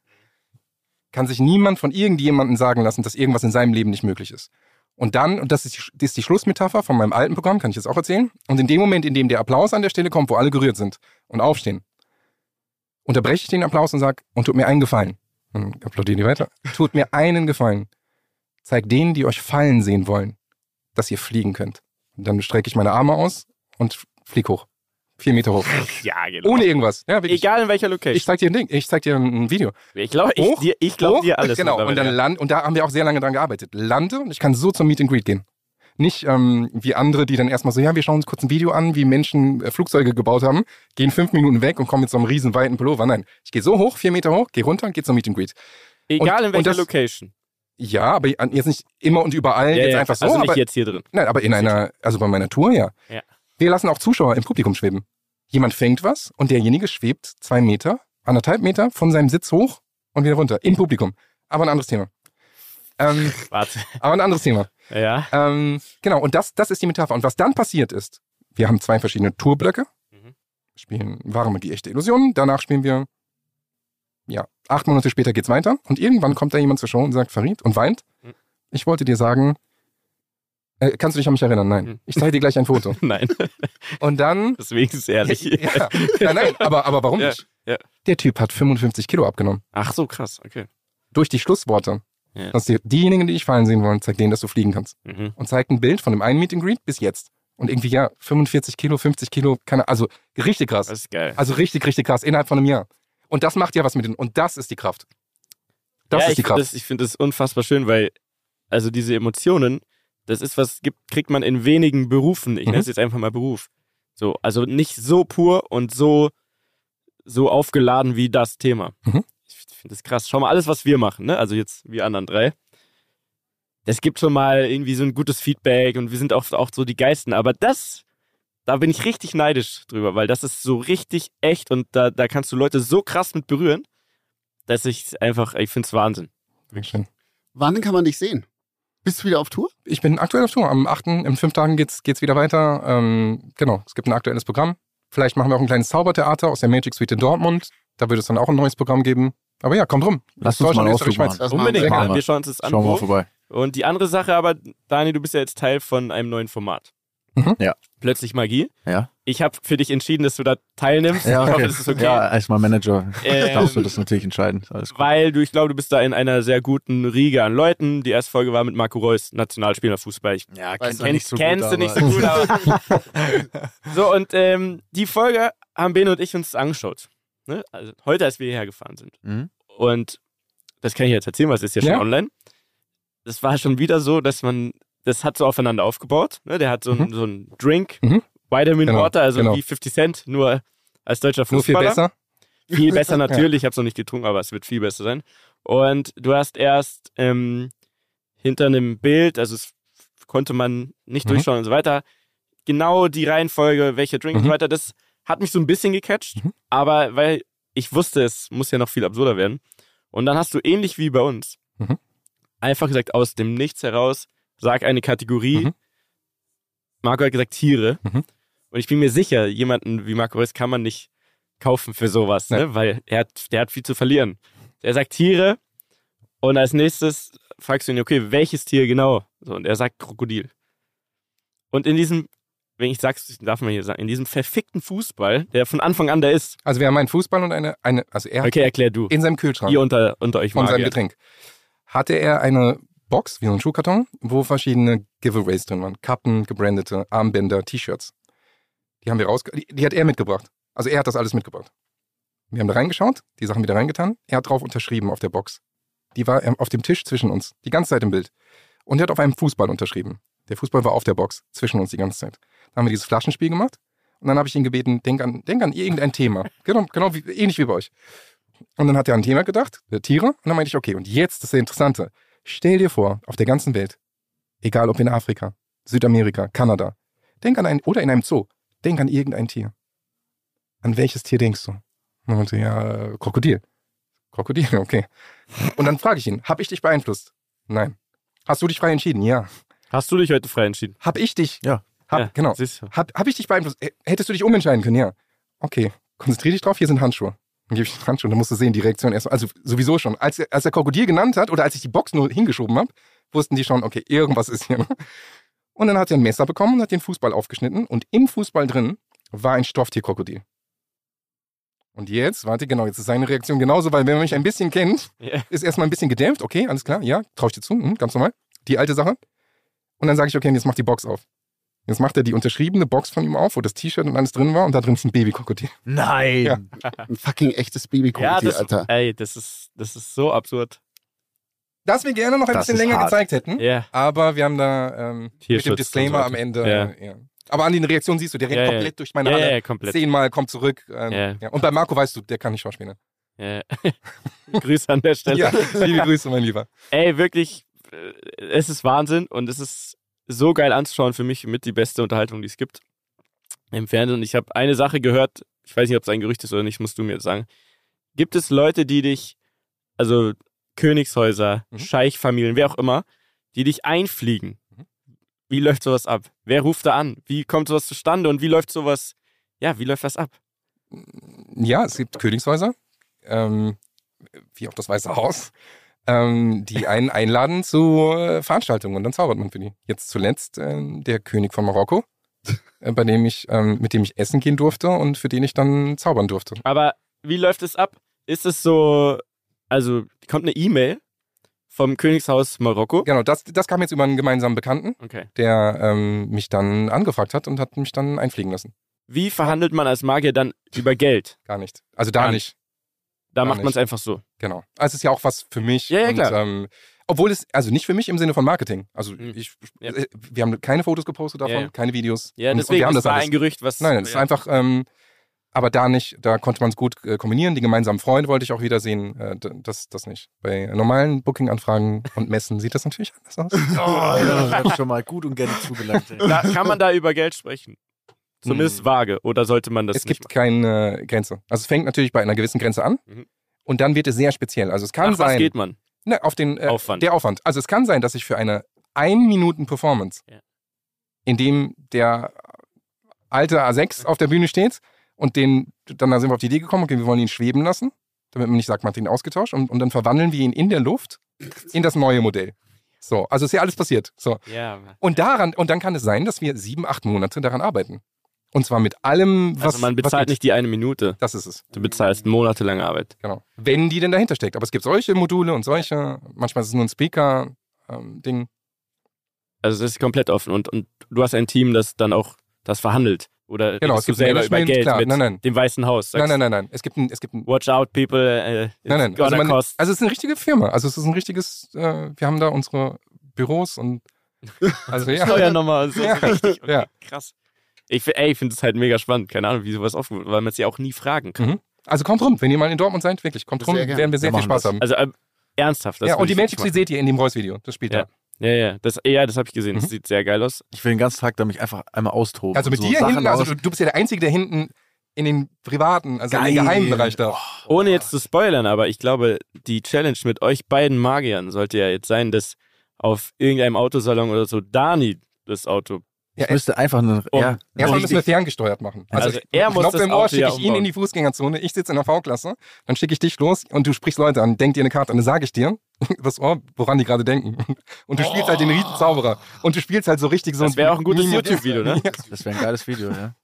kann sich niemand von irgendjemandem sagen lassen, dass irgendwas in seinem Leben nicht möglich ist. Und dann, und das ist, die, ist die Schlussmetapher von meinem alten Programm, kann ich jetzt auch erzählen. Und in dem Moment, in dem der Applaus an der Stelle kommt, wo alle gerührt sind und aufstehen, unterbreche ich den Applaus und sage, und tut mir einen Gefallen. Dann applaudieren die weiter. [laughs] Tut mir einen Gefallen. Zeigt denen, die euch fallen sehen wollen, dass ihr fliegen könnt. Und dann strecke ich meine Arme aus und flieg hoch. Vier Meter hoch. [laughs] Ja, genau. Ohne irgendwas. Ja. Egal in welcher Location. Ich zeig dir ein Ding. Ich zeig dir ein Video. Ich glaube ich dir, ich glaub Hoch, dir alles. Genau. Und dann land, und da haben wir auch sehr lange dran gearbeitet. Lande und ich kann so zum Meet and Greet gehen. Nicht ähm, wie andere, die dann erstmal so, ja, wir schauen uns kurz ein Video an, wie Menschen äh, Flugzeuge gebaut haben, gehen fünf Minuten weg und kommen mit so einem riesen weiten Pullover. Nein, ich gehe so hoch, vier Meter hoch, gehe runter und gehe zum Meet and Greet. Egal und- in welcher das- Location. Ja, aber jetzt nicht immer und überall, Ja, jetzt ja, einfach so. also nicht aber, jetzt hier drin. Nein, aber in einer, also bei meiner Tour ja. Ja. Wir lassen auch Zuschauer im Publikum schweben. Jemand fängt was und derjenige schwebt zwei Meter anderthalb Meter von seinem Sitz hoch und wieder runter, im Publikum. Aber ein anderes Thema. Ähm, [laughs] Warte. aber ein anderes Thema. Ja. Ähm, genau, und das, das ist die Metapher. Und was dann passiert ist, wir haben zwei verschiedene Tourblöcke, Mhm. spielen und die echte Illusion, danach spielen wir, ja, acht Monate später geht's weiter und irgendwann kommt da jemand zur Show und sagt, Farid, und weint, Mhm. ich wollte dir sagen, äh, kannst du dich an mich erinnern? Nein. Ich zeige dir gleich ein Foto. [laughs] Nein. Und dann, Deswegen ist es ehrlich. [laughs] ja, nein, nein, aber, aber warum nicht? ja. Der Typ hat 55 Kilo abgenommen. Ach so, krass. Okay. Durch die Schlussworte. Ja. Dass die, diejenigen, die dich fallen sehen wollen, zeig denen, dass du fliegen kannst. Mhm. und zeigt ein Bild von dem einen Meet and Greet bis jetzt. Und irgendwie, ja, 45 Kilo, 50 Kilo, keine, also richtig krass. Das ist geil. Also richtig, richtig krass, innerhalb von einem Jahr. Und das macht ja was mit denen. Und das ist die Kraft. Das ja, ist die Kraft. Find das, ich finde das unfassbar schön, weil, also diese Emotionen, das ist was, gibt, kriegt man in wenigen Berufen. Ich Mhm. nenne es jetzt einfach mal Beruf. So, also nicht so pur und so, so aufgeladen wie das Thema. Mhm. Ich finde das krass. Schau mal, alles, was wir machen, ne? Also jetzt wir anderen drei. Es gibt schon mal irgendwie so ein gutes Feedback und wir sind auch, auch so die Geisten. Aber das, da bin ich richtig neidisch drüber, weil das ist so richtig echt und da, da kannst du Leute so krass mit berühren, dass ich einfach, ich finde es Wahnsinn. Schön. Wann kann man dich sehen? Bist du wieder auf Tour? Ich bin aktuell auf Tour. Am 8. in fünf Tagen geht's, geht's wieder weiter. Ähm, genau, es gibt ein aktuelles Programm. Vielleicht machen wir auch ein kleines Zaubertheater aus der Magic Suite in Dortmund. Da wird es dann auch ein neues Programm geben. Aber ja, kommt rum. Lass uns Deutschland, mal machen Unbedingt, wir. Machen wir. schauen uns das an. Schauen wir mal vorbei. Und die andere Sache aber, Dani, du bist ja jetzt Teil von einem neuen Format. Mhm. Ja. Plötzlich Magie. Ja. Ich habe für dich entschieden, dass du da teilnimmst. Ja, Ich hoffe, okay. das ist okay. Ja, als mein Manager Ähm, darfst du das natürlich entscheiden. Alles gut. Weil du, ich glaube, du bist da in einer sehr guten Riege an Leuten. Die erste Folge war mit Marco Reus, Nationalspieler Fußball. Ich Ja, Weiß kennt noch kennst, kennst du nicht so gut, aber. [laughs] so, und ähm, die Folge haben Ben und ich uns angeschaut. Ne? Also heute, als wir hierher gefahren sind. Mhm. Und das kann ich jetzt erzählen, was ist ja schon Ja. online. Das war schon wieder so, dass man, das hat so aufeinander aufgebaut. Ne? Der hat so einen Mhm. so einen Drink, Mhm. Vitamin Genau, Water, also genau. wie 50 Cent, nur als deutscher Nur viel Fußballer. besser. Viel [laughs] besser natürlich, ich habe es noch nicht getrunken, aber es wird viel besser sein. Und du hast erst ähm, hinter einem Bild, also es konnte man nicht Mhm. durchschauen und so weiter, genau die Reihenfolge, welcher Drink und Mhm. so weiter, das hat mich so ein bisschen gecatcht, Mhm. aber weil ich wusste, es muss ja noch viel absurder werden. Und dann hast du ähnlich wie bei uns Mhm. einfach gesagt, aus dem Nichts heraus, sag eine Kategorie. Mhm. Marco hat gesagt Tiere. Mhm. Und ich bin mir sicher, jemanden wie Marco Reus kann man nicht kaufen für sowas, ne? weil er hat, der hat viel zu verlieren. Er sagt Tiere und als nächstes fragst du ihn, okay, welches Tier genau? So, und er sagt Krokodil. Und in diesem, wenn ich sag's, darf man hier sagen, in diesem verfickten Fußball, der von Anfang an da ist. Also wir haben einen Fußball und eine, eine also er hat Okay, erklär du. in seinem Kühlschrank Ihr unter, unter euch von seinem Magier. Getränk hatte er eine Box, wie so ein Schuhkarton, wo verschiedene Giveaways drin waren. Kappen, gebrandete, Armbänder, T-Shirts. Die haben wir raus, die, die hat er mitgebracht. Also er hat das alles mitgebracht. Wir haben da reingeschaut, die Sachen wieder reingetan. Er hat drauf unterschrieben auf der Box. Die war ähm, auf dem Tisch zwischen uns, die ganze Zeit im Bild. Und er hat auf einem Fußball unterschrieben. Der Fußball war auf der Box, zwischen uns die ganze Zeit. Da haben wir dieses Flaschenspiel gemacht. Und dann habe ich ihn gebeten, denk an, denk an irgendein Thema. [laughs] Genau, genau wie, ähnlich wie bei euch. Und dann hat er an ein Thema gedacht, äh, Tiere. Und dann meinte ich, okay, und jetzt das ist der Interessante. Stell dir vor, auf der ganzen Welt, egal ob in Afrika, Südamerika, Kanada, denk an ein, oder in einem Zoo, denk an irgendein Tier. An welches Tier denkst du? Und ja, Krokodil. Krokodil, [laughs] okay. Und dann frage ich ihn, hab ich dich beeinflusst? Nein. Hast du dich frei entschieden? Ja. Hast du dich heute frei entschieden? Hab ich dich? Ja. Hab, Ja, genau. Hab, hab ich dich beeinflusst? Hättest du dich umentscheiden können? Ja. Okay. Konzentrier dich drauf, hier sind Handschuhe. Dann gebe ich die Handschuhe, dann musst du sehen, die Reaktion erst. Also sowieso schon. Als, er- als er Krokodil genannt hat oder als ich die Box nur hingeschoben habe, wussten die schon, okay, irgendwas ist hier. Und dann hat er ein Messer bekommen und hat den Fußball aufgeschnitten. Und im Fußball drin war ein Stofftierkrokodil. Und jetzt, warte, genau, jetzt ist seine Reaktion genauso, weil wenn man mich ein bisschen kennt, Ja. ist erstmal ein bisschen gedämpft. Okay, alles klar, ja, trau ich dir zu, hm, ganz normal. Die alte Sache. Und dann sage ich, okay, und jetzt mach die Box auf. Jetzt macht er die unterschriebene Box von ihm auf, wo das T-Shirt und alles drin war und da drin ist ein Babykrokodil. Nein! Ja. Ein fucking echtes Babykrokodil, Ja, das, Alter. ey, das ist, das ist so absurd. Das wir gerne noch ein Das bisschen länger hart. gezeigt hätten, Ja. aber wir haben da ähm, mit dem Disclaimer so am. Ende. Ja. äh, ja. Aber an den Reaktionen siehst du, der rennt Ja, ja. komplett durch meine Ja, Halle. ja, ja, komplett. Zehnmal, kommt zurück. Ähm, Ja. ja. Und bei Marco weißt du, der kann nicht schauspielen. Ja. [laughs] Grüße an der Stelle. Ja, liebe Grüße, mein Lieber. Ey, wirklich, äh, es ist Wahnsinn und es ist so geil anzuschauen. Für mich mit die beste Unterhaltung, die es gibt im Fernsehen. Und ich habe eine Sache gehört, ich weiß nicht, ob es ein Gerücht ist oder nicht, musst du mir jetzt sagen. gibt es Leute, die dich, also Königshäuser, Mhm. Scheichfamilien, wer auch immer, die dich einfliegen? Mhm. Wie läuft sowas ab? Wer ruft da an? Wie kommt sowas zustande und wie läuft sowas, ja, wie läuft das ab? Ja, es gibt Königshäuser, ähm, wie auch das Weiße Haus, ähm, die einen einladen zu äh, Veranstaltungen und dann zaubert man für die. Jetzt zuletzt ähm, der König von Marokko, äh, bei dem ich, ähm, mit dem ich essen gehen durfte und für den ich dann zaubern durfte. Aber wie läuft es ab? Ist es so, also kommt eine E-Mail vom Königshaus Marokko? Genau, das, das kam jetzt über einen gemeinsamen Bekannten, Okay. der ähm, mich dann angefragt hat und hat mich dann einfliegen lassen. Wie verhandelt man als Magier dann über Geld? Gar nicht. Also da Gar nicht. Da Gar macht man es einfach so. Genau. Also es ist ja auch was für mich. Ja, ja, und, klar. Ähm, obwohl es, also nicht für mich im Sinne von Marketing. Also Mhm. ich, Ja. äh, wir haben keine Fotos gepostet davon, Ja, keine Videos. Ja, und, deswegen, und wir haben das war alles. ein Gerücht, was... Nein, es ist einfach, ähm, aber da nicht, da konnte man es gut äh, kombinieren. Die gemeinsamen Freunde wollte ich auch wiedersehen. Äh, das, das nicht. Bei normalen Booking-Anfragen und Messen sieht das natürlich anders aus. [laughs] Oh, ja, das hat schon mal gut und gerne zugelangt. Da, kann man da über Geld sprechen? Zumindest Hm. vage. Oder sollte man das es gibt keine Grenze. Also es fängt natürlich bei einer gewissen Grenze an Mhm. und dann wird es sehr speziell. Also es kann machen? Nach was sein, geht man? Ne, auf den äh, Aufwand. Der Aufwand. Also es kann sein, dass ich für eine 1 Minuten Performance, Ja. in dem der alte A6 auf der Bühne steht und den, dann sind wir auf die Idee gekommen, okay, wir wollen ihn schweben lassen, damit man nicht sagt, man hat ihn ausgetauscht und, und dann verwandeln wir ihn in der Luft in das neue Modell. So, also ist ja alles passiert. So. Ja, Und daran, und dann kann es sein, dass wir sieben, acht Monate daran arbeiten. Und zwar mit allem, was. also man bezahlt nicht die eine Minute. Das ist es. Du bezahlst monatelange Arbeit. Genau. Wenn die denn dahinter steckt. Aber es gibt solche Module und solche. Manchmal ist es nur ein Speaker-Ding. Also das ist komplett offen. Und, und du hast ein Team, das dann auch das verhandelt. Oder Genau, es du gibt selber über Geld klar. mit Nein, nein. dem Weißen Haus? nein, Sagst, nein, nein, nein. Es gibt ein, es gibt ein Watch out, people. Äh, it's Nein, nein. Also, man, cost. also es ist eine richtige Firma. Also es ist ein richtiges, äh, wir haben da unsere Büros und [laughs] also ja. Steuernummer so. Ja. richtig. Okay, Ja. Krass. Ich, ey, ich finde es halt mega spannend. Keine Ahnung, wie sowas offen wird, weil man es ja auch nie fragen kann. Mhm. Also kommt rum, wenn ihr mal in Dortmund seid, wirklich, kommt rum, werden wir sehr Wir viel Spaß das. haben. Also ähm, ernsthaft. Das ja, und die wirklich Magic seht ihr in dem Voice-Video, das spielt Ja. da. Ja, ja, das, ja, das habe ich gesehen. Das Mhm. sieht sehr geil aus. Ich will den ganzen Tag da mich einfach einmal austoben. Also mit so dir Sachen hinten, also du, du bist ja der Einzige, der hinten in den privaten, also in Geil. den geheimen Bereich da. Ohne jetzt zu spoilern, aber ich glaube, die Challenge mit euch beiden Magiern sollte ja jetzt sein, dass auf irgendeinem Autosalon oder so Dani das Auto. Ja, ich müsste einfach eine. Um- ja, Erstmal müssen wir ferngesteuert machen. Also er muss Knopf das im Ohr, schicke ich ihn in die Fußgängerzone, ich sitze in der V-Klasse, dann schicke ich dich los und du sprichst Leute an, denk dir eine Karte an, dann sage ich dir [laughs] übers Ohr, woran die gerade denken. Und du spielst halt den Riesenzauberer. Und du spielst halt so richtig so Das wäre auch ein gutes YouTube-Video, ne? [laughs] Ja. das wäre ein geiles Video, ja.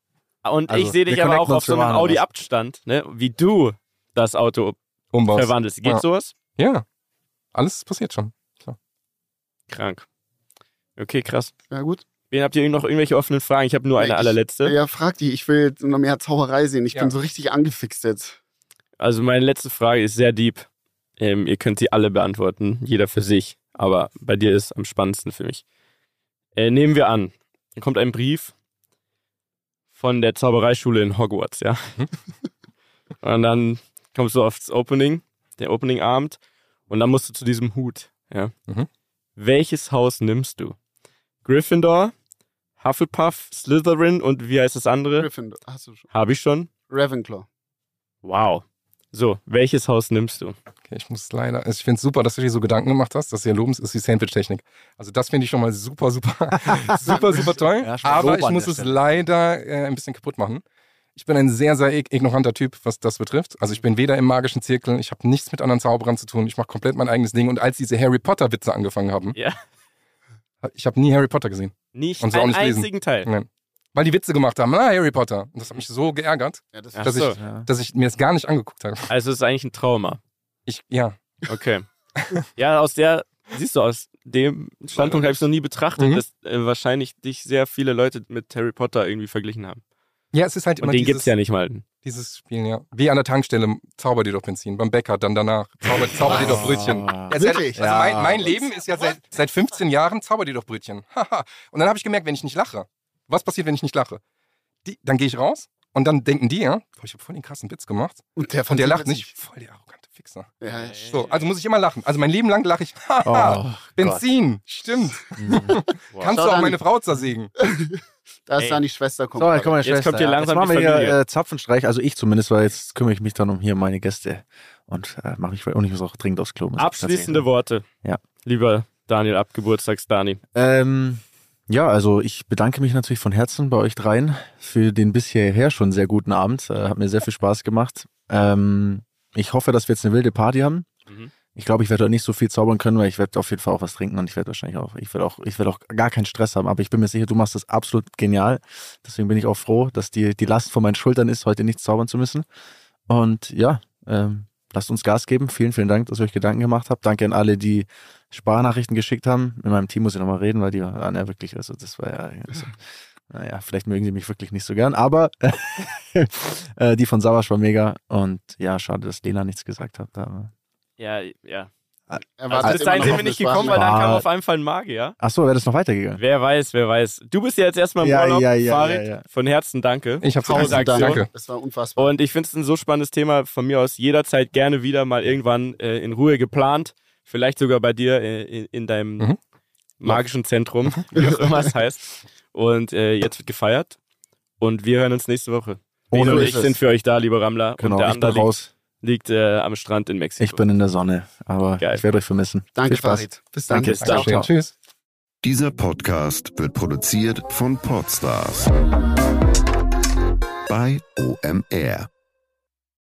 Und Also, ich sehe dich aber auch auf so einem. Audi-Abstand, ne? wie du das Auto Umbaust. verwandelst. Geht Ja. sowas? Ja. Alles passiert schon. Krank. Okay, krass. Ja, gut. Wen habt ihr noch irgendwelche offenen Fragen? Ich habe nur eine Ich- allerletzte. Ja, frag die. Ich will jetzt noch mehr Zauberei sehen. Ich Ja. bin so richtig angefixt jetzt. Also meine letzte Frage ist sehr deep. Ähm, ihr könnt sie alle beantworten, jeder für sich. Aber bei dir ist am spannendsten für mich. Äh, nehmen wir an, hier kommt ein Brief von der Zaubereischule in Hogwarts, ja. [laughs] und dann kommst du aufs Opening, der Opening-Abend, und dann musst du zu diesem Hut, ja. Mhm. Welches Haus nimmst du? Gryffindor, Hufflepuff, Slytherin und wie heißt das andere? Gryffindor. Hast du schon. Habe ich schon. Ravenclaw. Wow. So, welches Haus nimmst du? Okay, ich muss leider, also ich finde es super, dass du dir so Gedanken gemacht hast. Das ist ja lobens, ist die Sandwich-Technik. Also das finde ich schon mal super, super, [laughs] super, super toll. Ja, Aber ich muss es leider äh, ein bisschen kaputt machen. Ich bin ein sehr, sehr ig- ignoranter Typ, was das betrifft. Also ich bin weder im magischen Zirkel, ich habe nichts mit anderen Zauberern zu tun. Ich mache komplett mein eigenes Ding. Und als diese Harry Potter-Witze angefangen haben, Ja. Ich habe nie Harry Potter gesehen. Nicht Und so auch einen nicht lesen. einzigen Teil. Nein. Weil die Witze gemacht haben, ah, Harry Potter. Und das hat mich so geärgert, Ja, das dass, so. ich, ja. dass ich mir das gar nicht angeguckt habe. Also es ist eigentlich ein Trauma. Ich, ja. Okay. ja, aus der, siehst du, aus dem Standpunkt habe ich es noch nie betrachtet, Mhm. dass äh, wahrscheinlich dich sehr viele Leute mit Harry Potter irgendwie verglichen haben. Ja, es ist halt Und immer den dieses, gibt's ja nicht mal. dieses Spiel, ja. Wie an der Tankstelle, zauber dir doch Benzin. Beim Bäcker, dann danach, zauber, zauber dir doch Brötchen. Ah. Ja, es ist Wirklich? Ja, also Ja. mein, mein Leben ist ja seit, seit 15 Jahren, zauber dir doch Brötchen. [laughs] Haha. und dann habe ich gemerkt, wenn ich nicht lache, was passiert, wenn ich nicht lache? Die, dann gehe ich raus und dann denken die, ja, boah, ich habe voll den krassen Witz gemacht. Und der, Und der lacht nicht, voll der arrogante Fixer. Ja, So, also muss ich immer lachen. Also mein Leben lang lache ich, [laughs] haha, Oh, Benzin, stimmt. Mhm. [laughs] Kannst Schau du auch dann. meine Frau zersägen. [laughs] Da ist Ey. Danis Schwester kommt. So, jetzt kommt meine Jetzt Schwester. kommt hier ja. langsam jetzt machen die wir hier äh, Zapfenstreich, also ich zumindest, weil jetzt kümmere ich mich dann um hier meine Gäste und äh, mache mich und ich muss auch dringend aufs Klo. Abschließende Worte. Ja. Lieber Daniel ab Geburtstags-Dani. Ähm, ja, also ich bedanke mich natürlich von Herzen bei euch dreien für den bisher schon sehr guten Abend. Äh, hat mir sehr viel Spaß gemacht. Ähm, ich hoffe, dass wir jetzt eine wilde Party haben. Mhm. Ich glaube, ich werde heute nicht so viel zaubern können, weil ich werde auf jeden Fall auch was trinken und ich werde wahrscheinlich auch, ich werde auch, ich werde auch gar keinen Stress haben. Aber ich bin mir sicher, du machst das absolut genial. Deswegen bin ich auch froh, dass die, die Last von meinen Schultern ist, heute nicht zaubern zu müssen. Und ja, ähm, lasst uns Gas geben. Vielen, vielen Dank, dass ihr euch Gedanken gemacht habt. Danke an alle, die Sprachnachrichten geschickt haben. Mit meinem Team muss ich nochmal reden, weil die waren ja wirklich, also das war ja, also, naja, vielleicht mögen sie mich wirklich nicht so gern, aber [laughs] äh, die von Savasch war mega und ja, schade, dass Lena nichts gesagt hat. Aber Ja, ja. Er Also bis immer dahin noch sind wir nicht gekommen, weil dann kam Ah. auf einmal ein Magier. Ach so, wäre das noch weitergegangen? Wer weiß, wer weiß. Du bist ja jetzt erstmal im Ja, Urlaub, ja, ja, Farid. ja, ja. Von Herzen danke. Ich habe Tausend. Dank. Danke. Das war unfassbar. Und ich finde es ein so spannendes Thema von mir aus jederzeit gerne wieder mal irgendwann äh, in Ruhe geplant. Vielleicht sogar bei dir äh, in, in deinem Mhm. magischen Zentrum, wie auch immer es heißt. [laughs] Und äh, jetzt wird gefeiert. Und wir hören uns nächste Woche. Und mich. ich sind für euch da, lieber Rammler. Genau, und der ich bin andere liegt, raus. liegt äh, am Strand in Mexiko. Ich bin in der Sonne, aber Geil. ich werde euch vermissen. Danke, Viel Spaß. Farid. Bis dann. Danke. Bis dann. Dankeschön. Tschüss. Dieser Podcast wird produziert von Podstars bei OMR.